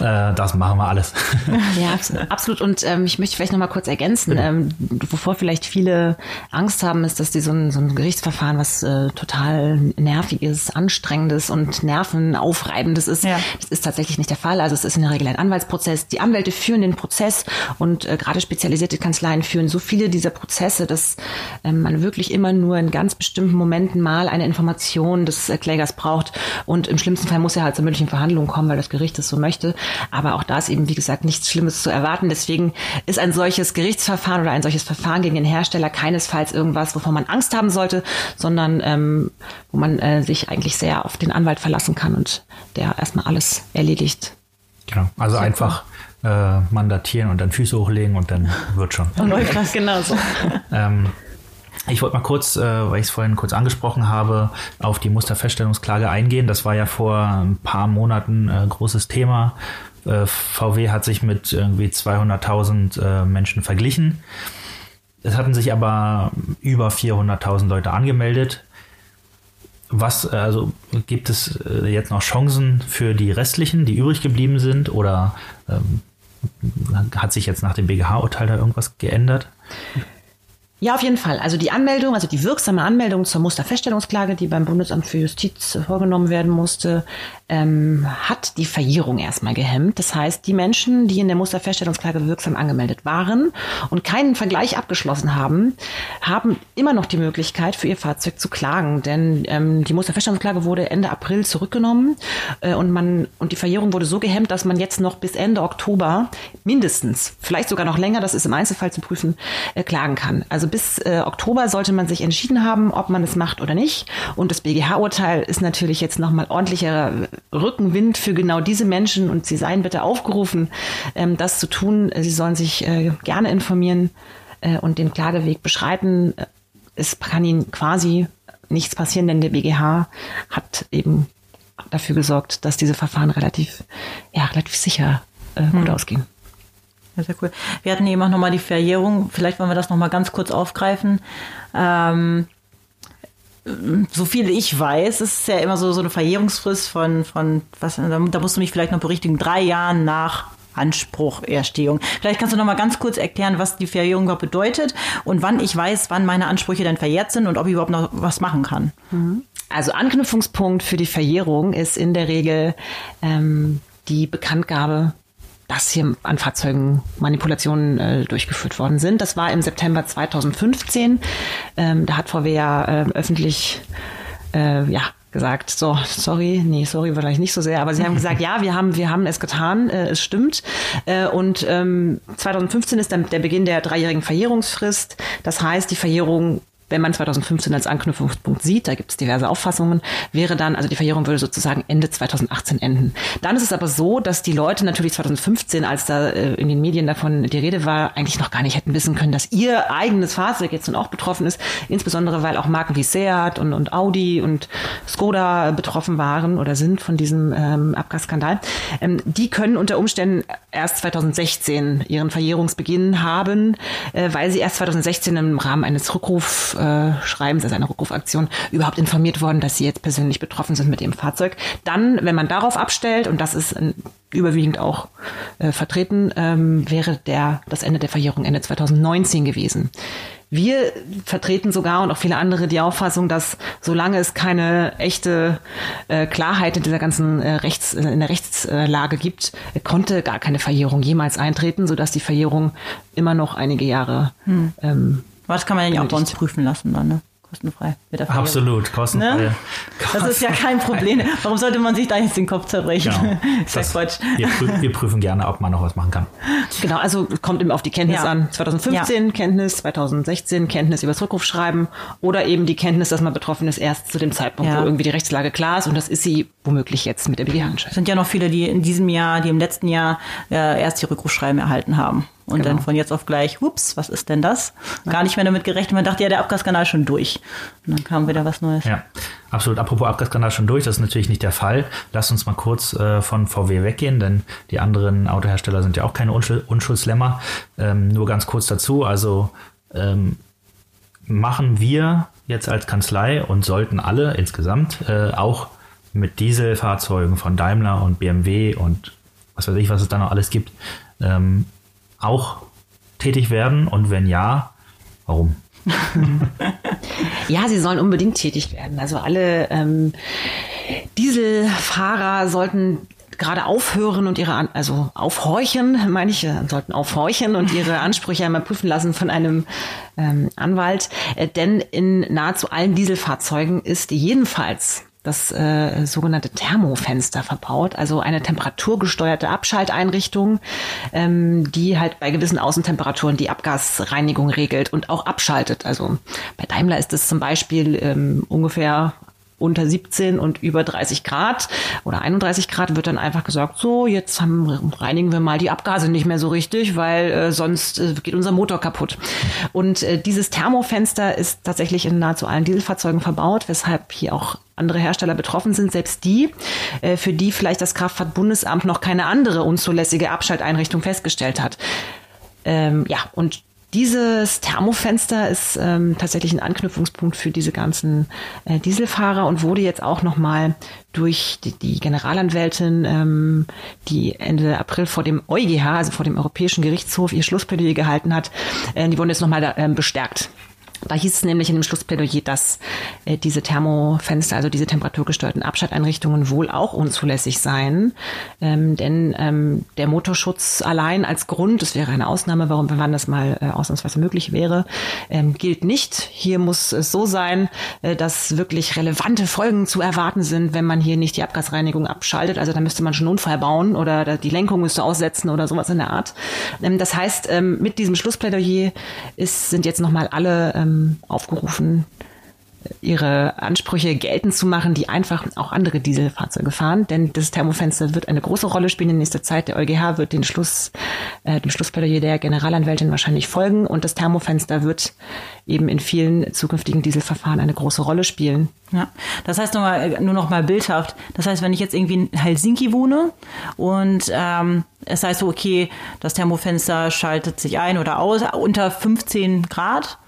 Äh, das machen wir alles. ja, absolut. Und ähm, ich möchte vielleicht noch mal kurz ergänzen, ähm, wovor vielleicht viele Angst haben, ist, dass die so ein, so ein Gerichtsverfahren, was äh, total nerviges, anstrengendes und nervenaufreibendes ist. Ja. Das ist tatsächlich nicht der Fall. Also es ist in der Regel ein Anwaltsprozess. Die Anwälte führen den Prozess und äh, gerade spezialisierte Kanzleien führen so viele dieser Prozesse Prozesse, dass ähm, man wirklich immer nur in ganz bestimmten Momenten mal eine Information des äh, Klägers braucht. Und im schlimmsten Fall muss er halt zur mündlichen Verhandlung kommen, weil das Gericht es so möchte. Aber auch da ist eben, wie gesagt, nichts Schlimmes zu erwarten. Deswegen ist ein solches Gerichtsverfahren oder ein solches Verfahren gegen den Hersteller keinesfalls irgendwas, wovon man Angst haben sollte, sondern ähm, wo man äh, sich eigentlich sehr auf den Anwalt verlassen kann und der erstmal alles erledigt. Genau, also Sehr einfach äh, mandatieren und dann Füße hochlegen und dann wird schon. Und läuft das genau so. ähm, ich wollte mal kurz, äh, weil ich es vorhin kurz angesprochen habe, auf die Musterfeststellungsklage eingehen. Das war ja vor ein paar Monaten äh, großes Thema. Äh, VW hat sich mit irgendwie 200.000 äh, Menschen verglichen. Es hatten sich aber über 400.000 Leute angemeldet. Was, äh, also gibt es äh, jetzt noch Chancen für die restlichen, die übrig geblieben sind? Oder ähm, hat sich jetzt nach dem BGH-Urteil da irgendwas geändert? Ja, auf jeden Fall. Also die Anmeldung, also die wirksame Anmeldung zur Musterfeststellungsklage, die beim Bundesamt für Justiz vorgenommen werden musste, ähm, hat die Verjährung erstmal gehemmt. Das heißt, die Menschen, die in der Musterfeststellungsklage wirksam angemeldet waren und keinen Vergleich abgeschlossen haben, haben immer noch die Möglichkeit, für ihr Fahrzeug zu klagen. Denn ähm, die Musterfeststellungsklage wurde Ende April zurückgenommen äh, und man und die Verjährung wurde so gehemmt, dass man jetzt noch bis Ende Oktober mindestens, vielleicht sogar noch länger, das ist im Einzelfall zu prüfen, äh, klagen kann. Also bis äh, Oktober sollte man sich entschieden haben, ob man es macht oder nicht. Und das BGH-Urteil ist natürlich jetzt nochmal ordentlicher Rückenwind für genau diese Menschen und sie seien bitte aufgerufen, ähm, das zu tun. Sie sollen sich äh, gerne informieren äh, und den Klageweg beschreiten. Es kann ihnen quasi nichts passieren, denn der BGH hat eben dafür gesorgt, dass diese Verfahren relativ, ja, relativ sicher äh, gut hm. ausgehen. Ja, sehr cool. Wir hatten eben auch nochmal die Verjährung. Vielleicht wollen wir das nochmal ganz kurz aufgreifen. Ähm, so viel ich weiß, ist es ja immer so, so eine Verjährungsfrist von, von was, da, musst du mich vielleicht noch berichtigen, drei Jahren nach Ansprucherstehung. Vielleicht kannst du noch mal ganz kurz erklären, was die Verjährung überhaupt bedeutet und wann ich weiß, wann meine Ansprüche dann verjährt sind und ob ich überhaupt noch was machen kann. Mhm. Also Anknüpfungspunkt für die Verjährung ist in der Regel ähm, die Bekanntgabe dass hier an Fahrzeugen Manipulationen äh, durchgeführt worden sind. Das war im September 2015. Ähm, da hat VW ja äh, öffentlich äh, ja, gesagt, so, sorry, nee, sorry, vielleicht nicht so sehr, aber sie haben gesagt, ja, wir haben, wir haben es getan, äh, es stimmt. Äh, und ähm, 2015 ist dann der Beginn der dreijährigen Verjährungsfrist. Das heißt, die Verjährung wenn man 2015 als Anknüpfungspunkt sieht, da gibt es diverse Auffassungen, wäre dann, also die Verjährung würde sozusagen Ende 2018 enden. Dann ist es aber so, dass die Leute natürlich 2015, als da äh, in den Medien davon die Rede war, eigentlich noch gar nicht hätten wissen können, dass ihr eigenes Fahrzeug jetzt nun auch betroffen ist, insbesondere weil auch Marken wie Seat und, und Audi und Skoda betroffen waren oder sind von diesem ähm, Abgasskandal. Ähm, die können unter Umständen erst 2016 ihren Verjährungsbeginn haben, äh, weil sie erst 2016 im Rahmen eines Rückrufs äh, Schreibens, also einer Rückrufaktion, überhaupt informiert worden, dass sie jetzt persönlich betroffen sind mit ihrem Fahrzeug. Dann, wenn man darauf abstellt, und das ist äh, überwiegend auch äh, vertreten, ähm, wäre der, das Ende der Verjährung Ende 2019 gewesen. Wir vertreten sogar und auch viele andere die Auffassung, dass solange es keine echte äh, Klarheit in dieser ganzen äh, Rechts, äh, in der Rechtslage gibt, konnte gar keine Verjährung jemals eintreten, sodass die Verjährung immer noch einige Jahre hm. ähm, was kann man ja auch bei uns prüfen lassen dann, ne? Kostenfrei. Absolut, kostenfrei. Ne? Das ist ja kein Problem. Warum sollte man sich da jetzt den Kopf zerbrechen? Genau. Das, Quatsch. Wir, prüfen, wir, prüfen gerne, ob man noch was machen kann. Genau, also kommt eben auf die Kenntnis ja. an. 2015 ja. Kenntnis, 2016 Kenntnis über das Rückrufschreiben oder eben die Kenntnis, dass man betroffen ist erst zu dem Zeitpunkt, ja. wo irgendwie die Rechtslage klar ist und das ist sie womöglich jetzt mit der BGH-Entscheidung. Es sind ja noch viele, die in diesem Jahr, die im letzten Jahr äh, erst die Rückrufschreiben erhalten haben Und genau. dann von jetzt auf gleich, ups, was ist denn das? Gar nicht mehr damit gerechnet. Man dachte ja, der Abgaskanal ist schon durch. Und dann kam wieder was Neues. Ja, absolut. Apropos Abgaskanal schon durch, das ist natürlich nicht der Fall. Lass uns mal kurz äh, von VW weggehen, denn die anderen Autohersteller sind ja auch keine Unschuld Unschuldslämmer. Ähm, nur ganz kurz dazu, also ähm, machen wir jetzt als Kanzlei und sollten alle insgesamt äh, auch mit Dieselfahrzeugen von Daimler und BMW und was weiß ich, was es da noch alles gibt, ähm, auch tätig werden? Und wenn ja, warum? ja, sie sollen unbedingt tätig werden. Also alle ähm, Dieselfahrer sollten gerade aufhören und ihre, also aufhorchen, meine ich, äh, sollten aufhorchen und ihre Ansprüche einmal prüfen lassen von einem ähm, Anwalt. Äh, denn in nahezu allen Dieselfahrzeugen ist jedenfalls das äh, sogenannte Thermofenster verbaut, also eine temperaturgesteuerte Abschalteinrichtung, ähm, die halt bei gewissen Außentemperaturen die Abgasreinigung regelt und auch abschaltet. Also bei Daimler ist es zum Beispiel ähm, ungefähr unter 17 und über 30 Grad oder 31 Grad wird dann einfach gesagt, so, jetzt haben, reinigen wir mal die Abgase nicht mehr so richtig, weil äh, sonst äh, geht unser Motor kaputt. Und äh, dieses Thermofenster ist tatsächlich in nahezu allen Dieselfahrzeugen verbaut, weshalb hier auch andere Hersteller betroffen sind, selbst die, äh, für die vielleicht das Kraftfahrtbundesamt noch keine andere unzulässige Abschalteinrichtung festgestellt hat. Ähm, ja, und dieses Thermofenster ist ähm, tatsächlich ein Anknüpfungspunkt für diese ganzen äh, Dieselfahrer und wurde jetzt auch nochmal durch die, die Generalanwältin, ähm, die Ende April vor dem EuGH, also vor dem Europäischen Gerichtshof, ihr Schlussplädoyer gehalten hat, äh, die wurden jetzt nochmal äh, bestärkt. Da hieß es nämlich in dem Schlussplädoyer, dass äh, diese Thermofenster, also diese temperaturgesteuerten Abschalteinrichtungen wohl auch unzulässig seien. Ähm, denn ähm, der Motorschutz allein als Grund, das wäre eine Ausnahme, warum, wann das mal äh, ausnahmsweise möglich wäre, ähm, gilt nicht. Hier muss es so sein, äh, dass wirklich relevante Folgen zu erwarten sind, wenn man hier nicht die Abgasreinigung abschaltet. Also da müsste man schon einen Unfall bauen oder die Lenkung müsste aussetzen oder sowas in der Art. Ähm, das heißt, ähm, mit diesem Schlussplädoyer ist, sind jetzt nochmal alle ähm, ähm, aufgerufen, ihre Ansprüche geltend zu machen, die einfach auch andere Dieselfahrzeuge fahren. Denn das Thermofenster wird eine große Rolle spielen in nächster Zeit. Der EuGH wird den Schluss, äh, dem Schlussplädoyer der Generalanwältin wahrscheinlich folgen und das Thermofenster wird eben in vielen zukünftigen Dieselverfahren eine große Rolle spielen. Ja, das heißt nur, mal, nur noch mal bildhaft. Das heißt, wenn ich jetzt irgendwie in Helsinki wohne und ähm, es heißt so, okay, das Thermofenster schaltet sich ein oder aus unter 15 Grad,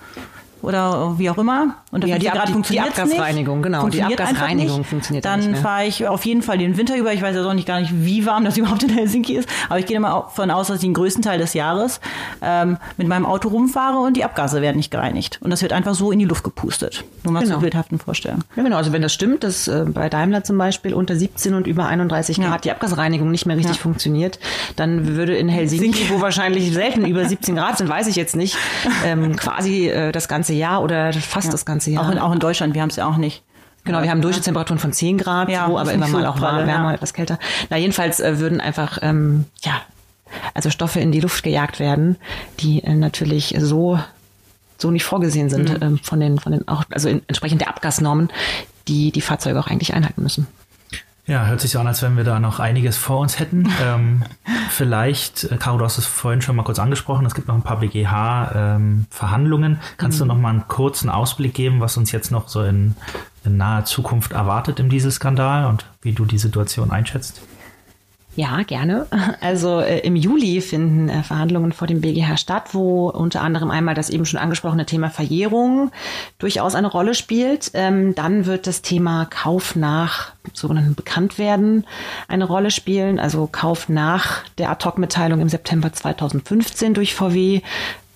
oder wie auch immer. Und ja, die, Ab die, die Abgasreinigung, nicht. genau. Funktioniert die Abgasreinigung funktioniert Dann fahre ich auf jeden Fall den Winter über. Ich weiß ja auch nicht gar nicht, wie warm das überhaupt in Helsinki ist. Aber ich gehe immer davon aus, dass ich den größten Teil des Jahres ähm, mit meinem Auto rumfahre und die Abgase werden nicht gereinigt. Und das wird einfach so in die Luft gepustet. Nur mal genau. zur bildhaften Vorstellung. Ja, genau. Also wenn das stimmt, dass äh, bei Daimler zum Beispiel unter 17 und über 31 ja. Grad die Abgasreinigung nicht mehr richtig ja. funktioniert, dann würde in Helsinki, wo wahrscheinlich selten über 17 Grad sind, weiß ich jetzt nicht, ähm, quasi äh, das ganze Jahr oder fast ja. das ganze Jahr. Auch in, auch in Deutschland, wir haben es ja auch nicht. Genau, wir haben Durchschnittstemperaturen von 10 Grad, ja, so, aber immer mal auch warm, wärmer, ja. etwas kälter. Na, jedenfalls äh, würden einfach, ähm, ja, also Stoffe in die Luft gejagt werden, die äh, natürlich so so nicht vorgesehen sind mhm. ähm, von den von den auch also in, entsprechend der Abgasnormen, die die Fahrzeuge auch eigentlich einhalten müssen. Ja, hört sich so an, als wenn wir da noch einiges vor uns hätten. ähm, vielleicht, äh, Caro, du hast es vorhin schon mal kurz angesprochen, es gibt noch ein paar BGH-Verhandlungen. Ähm, Kannst mhm. du noch mal einen kurzen Ausblick geben, was uns jetzt noch so in, in naher Zukunft erwartet im Dieselskandal und wie du die Situation einschätzt? Ja, gerne. Also äh, im Juli finden äh, Verhandlungen vor dem BGH statt, wo unter anderem einmal das eben schon angesprochene Thema Verjährung durchaus eine Rolle spielt. Ähm, dann wird das Thema Kauf nach sogenannten Bekanntwerden eine Rolle spielen, also Kauf nach der Ad-Hoc-Mitteilung im September 2015 durch VW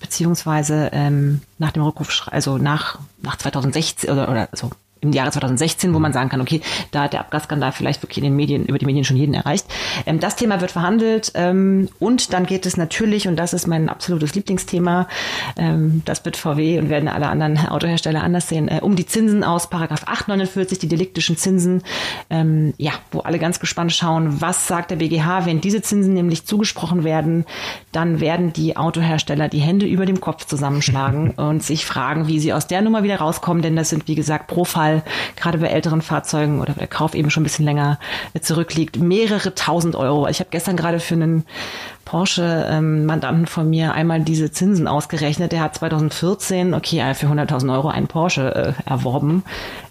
beziehungsweise ähm, nach dem Rückruf, also nach, nach 2016 oder, oder also im Jahre 2016, wo man sagen kann, okay, da hat der Abgasskandal vielleicht wirklich in den Medien, über die Medien schon jeden erreicht. Ähm, das Thema wird verhandelt ähm, und dann geht es natürlich, und das ist mein absolutes Lieblingsthema, ähm, das wird VW und werden alle anderen Autohersteller anders sehen, äh, um die Zinsen aus Paragraph 849, die deliktischen Zinsen, ähm, ja, wo alle ganz gespannt schauen, was sagt der BGH, wenn diese Zinsen nämlich zugesprochen werden, dann werden die Autohersteller die Hände über dem Kopf zusammenschlagen und sich fragen, wie sie aus der Nummer wieder rauskommen, denn das sind, wie gesagt, pro Fall gerade bei älteren Fahrzeugen oder der Kauf eben schon ein bisschen länger zurückliegt, mehrere tausend Euro. Ich habe gestern gerade für einen Porsche-Mandanten von mir einmal diese Zinsen ausgerechnet. Der hat 2014, okay, für 100.000 Euro einen Porsche äh, erworben.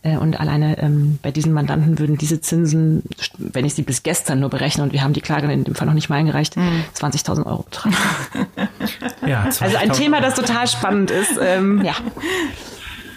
Äh, und alleine ähm, bei diesen Mandanten würden diese Zinsen, wenn ich sie bis gestern nur berechne, und wir haben die Klage in dem Fall noch nicht mal eingereicht, mhm. 20.000 Euro betragen. ja, also ein Thema, das total spannend ist. Ähm, ja.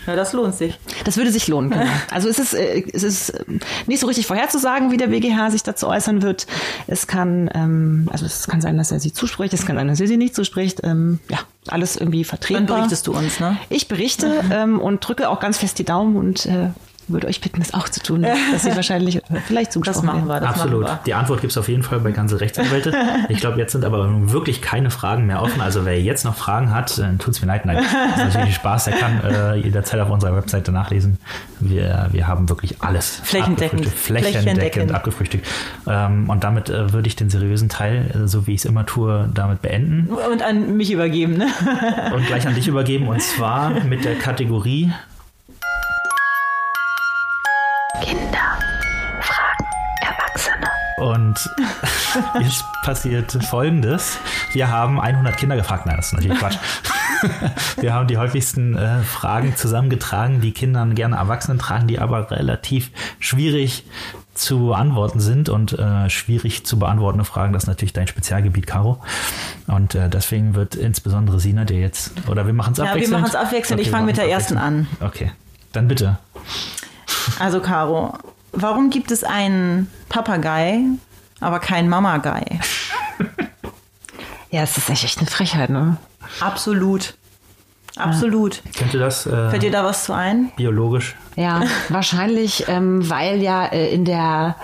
Ja, das lohnt sich. Das würde sich lohnen. Genau. Also es ist, äh, es ist äh, nicht so richtig vorherzusagen, wie der BGH sich dazu äußern wird. Es kann, ähm, also es kann sein, dass er sie zuspricht, es kann sein, dass er sie nicht zuspricht. Ähm, ja, alles irgendwie vertreten. Dann berichtest du uns, ne? Ich berichte ähm, und drücke auch ganz fest die Daumen und äh, würde euch bitten, das auch zu tun, dass sie wahrscheinlich vielleicht zugesprochen Das machen wir. Das Absolut. Machen wir. Die Antwort gibt es auf jeden Fall bei ganze Rechtsanwälte. Ich glaube, jetzt sind aber wirklich keine Fragen mehr offen. Also wer jetzt noch Fragen hat, äh, tut es mir leid. Nein, das ist natürlich Spaß. Der kann äh, jederzeit auf unserer Webseite nachlesen. Wir, wir haben wirklich alles flächendeckend, flächendeckend, flächendeckend abgefrühstückt. Ähm, und damit äh, würde ich den seriösen Teil, äh, so wie ich es immer tue, damit beenden. Und an mich übergeben. Ne? Und gleich an dich übergeben. Und zwar mit der Kategorie Und jetzt passiert Folgendes. Wir haben 100 Kinder gefragt. Nein, das ist natürlich Quatsch. Wir haben die häufigsten äh, Fragen zusammengetragen, die Kindern gerne Erwachsenen tragen, die aber relativ schwierig zu beantworten sind und äh, schwierig zu beantwortende Fragen. Das ist natürlich dein Spezialgebiet, Caro. Und äh, deswegen wird insbesondere Sina dir jetzt, oder wir machen es abwechselnd? Ja, wir machen es abwechselnd. Okay, ich fange mit der ersten an. Okay, dann bitte. Also, Caro, warum gibt es einen Papagei, aber keinen Mamagei? ja, es ist echt eine Frechheit, ne? Absolut. Absolut. Ja. Könnte das. Äh, Fällt dir da was zu ein? Biologisch. Ja, wahrscheinlich, ähm, weil ja äh, in der,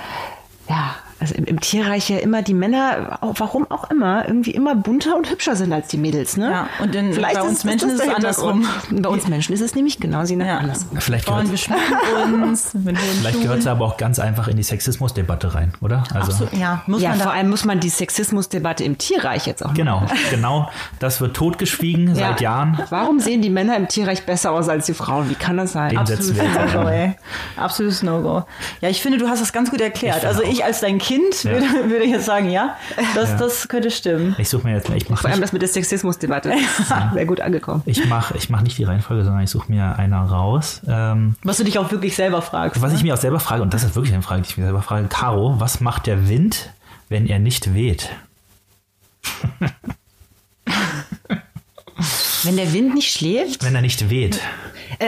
ja, also im, im Tierreich ja immer die Männer, warum auch immer, irgendwie immer bunter und hübscher sind als die Mädels, ne? Ja, und in, Vielleicht bei uns ist, Menschen ist, es andersrum. Bei uns Menschen ist es nämlich genau sie ja. andersrum. Vielleicht gehört, uns, vielleicht gehört es aber auch ganz einfach in die Sexismusdebatte rein, oder? Also, Absolut, ja, muss ja man vor allem muss man die Sexismusdebatte im Tierreich jetzt auch Genau, genau. Das wird totgeschwiegen ja. seit Jahren. Warum sehen die Männer im Tierreich besser aus als die Frauen? Wie kann das sein? Absolutes No-Go, ey. Absolutes No-Go. Ja, ich finde, du hast das ganz gut erklärt. Ich also ich als dein Kind Kind, ja. würde, würde ich jetzt sagen, ja, das, ja. das könnte stimmen. Ich suche mir jetzt, ich Vor allem das mit der Sexismusdebatte. Ja. Wäre gut angekommen. Ich mache ich mach nicht die Reihenfolge, sondern ich suche mir einer raus. Ähm, was du dich auch wirklich selber fragst. Was ne? ich mir auch selber frage, und das ist wirklich eine Frage, die ich mir selber frage, Caro, was macht der Wind, wenn er nicht weht? wenn der Wind nicht schläft? Wenn er nicht weht.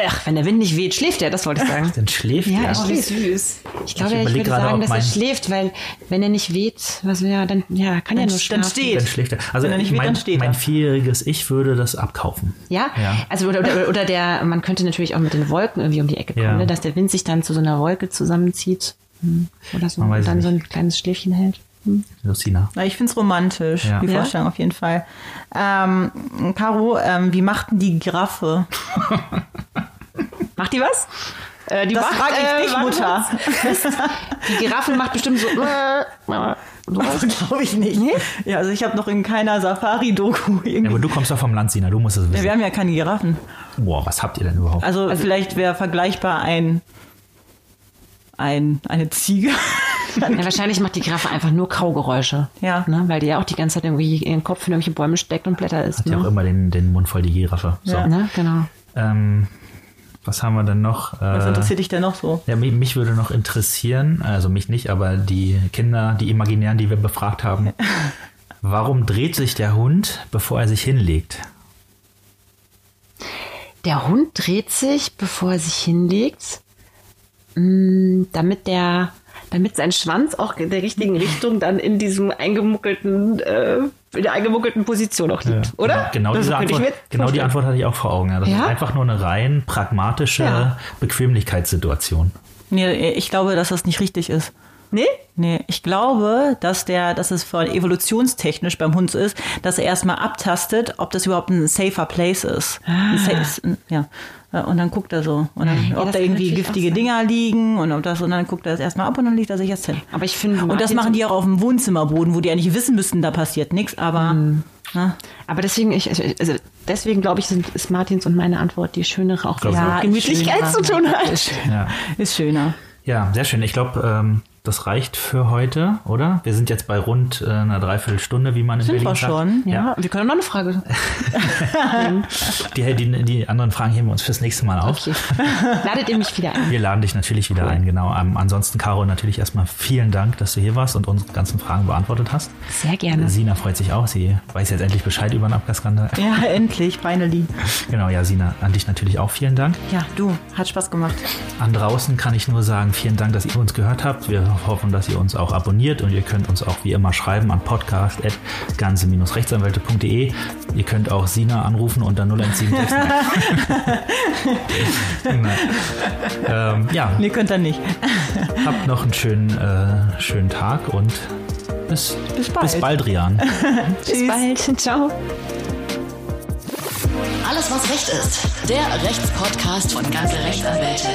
Ach, wenn der Wind nicht weht, schläft er, das wollte ich sagen. Dann schläft ja, er. Ja, oh, süß. Ich glaube, ich, ich würde sagen, dass er schläft, weil wenn er nicht weht, was ja, dann ja, kann er nur schlafen. Dann steht. Dann schläft er. Also wenn er nicht weht, mein, dann steht er. Mein vierjähriges Ich würde das abkaufen. Ja, ja. also oder, oder, oder, der, man könnte natürlich auch mit den Wolken irgendwie um die Ecke kommen, ja. ne, dass der Wind sich dann zu so einer Wolke zusammenzieht hm, oder so und dann nicht. so ein kleines Schläfchen hält. Lucina. Na, ich finde es romantisch, ja. die Vorstellung auf jeden Fall. Ähm, Caro, ähm, wie macht denn die Giraffe? Macht die was? Äh, die das macht, frage ich äh, dich, Mutter. die Giraffe macht bestimmt so. Äh, das glaube ich nicht. Nee? Ja, also ich habe noch in keiner Safari-Doku irgendwie. Ja, aber du kommst doch vom Land, Sina, du musst es wissen. Ja, wir haben ja keine Giraffen. Boah, was habt ihr denn überhaupt? Also, also vielleicht wäre vergleichbar ein, ein eine Ziege. Ja, wahrscheinlich macht die Giraffe einfach nur Kaugeräusche. Ja. Ne? Weil die ja auch die ganze Zeit irgendwie in den Kopf in irgendwelche Bäume steckt und Blätter isst. Hat ja ne? auch immer den, den Mund voll, die Giraffe. So. Ja, ne? genau. Ähm, was haben wir denn noch? Was äh, interessiert dich denn noch so? Ja, mich, mich, würde noch interessieren, also mich nicht, aber die Kinder, die Imaginären, die wir befragt haben. warum dreht sich der Hund, bevor er sich hinlegt? Der Hund dreht sich, bevor er sich hinlegt, mm, damit der damit sein Schwanz auch in der richtigen Richtung dann in diesem eingemuckelten, äh, in der eingemuckelten Position auch liegt, ja, oder? Genau, genau, diese Antwort, genau die Antwort hatte ich auch vor Augen. Ja. Das ja? ist einfach nur eine rein pragmatische ja. Bequemlichkeitssituation. Nee, ich glaube, dass das nicht richtig ist. Nee? Nee, ich glaube, dass der, dass es von evolutionstechnisch beim Hund so ist, dass er erstmal abtastet, ob das überhaupt ein safer Place ist. Ah. Safe, ja. Und dann guckt er so. Und dann, ja, ob da irgendwie giftige Dinger liegen und ob das, und dann guckt er das erstmal ab und dann legt er sich erst hin. Aber ich finde. Und das machen die auch auf dem Wohnzimmerboden, wo die eigentlich wissen müssten, da passiert nichts, aber. Mhm. Ne? Aber deswegen, ich, also deswegen glaube ich, sind, ist Martins und meine Antwort die schönere, auch wenn es Ja, mit Gemütlichkeit schöner. zu tun hat. Ja, Ist schöner. ja sehr schön. Ich glaube, ähm, das reicht für heute, oder? Wir sind jetzt bei rund äh, einer Dreiviertelstunde, wie man in Sind Berlin wir sagt. schon? Ja, wir können noch eine Frage. Die, die, die anderen Fragen heben wir uns fürs nächste Mal auf. Okay. Ladet ihr mich wieder ein? Wir laden dich natürlich wieder ein, genau. Ähm, ansonsten, Caro, natürlich erstmal vielen Dank, dass du hier warst und unsere ganzen Fragen beantwortet hast. Sehr gerne. Sina freut sich auch. Sie weiß jetzt endlich Bescheid über den Abgasskandal. Ja, endlich, finally. Genau, ja, Sina, an dich natürlich auch vielen Dank. Ja, du, hat Spaß gemacht. An draußen kann ich nur sagen, vielen Dank, dass ihr uns gehört habt. Wir hoffen, dass ihr uns auch abonniert und ihr könnt uns auch wie immer schreiben an podcast.ganze-rechtsanwälte.de. Ihr könnt auch Sina anrufen unter 0176. Nein. ähm, ja, Nee, könnt ihr nicht. habt noch einen schönen, äh, schönen Tag und bis, Bis bald. bis bald, Rian. Bis bald. Ciao. Alles, was Recht ist. Der Rechtspodcast von ganze Rechtsanwälte.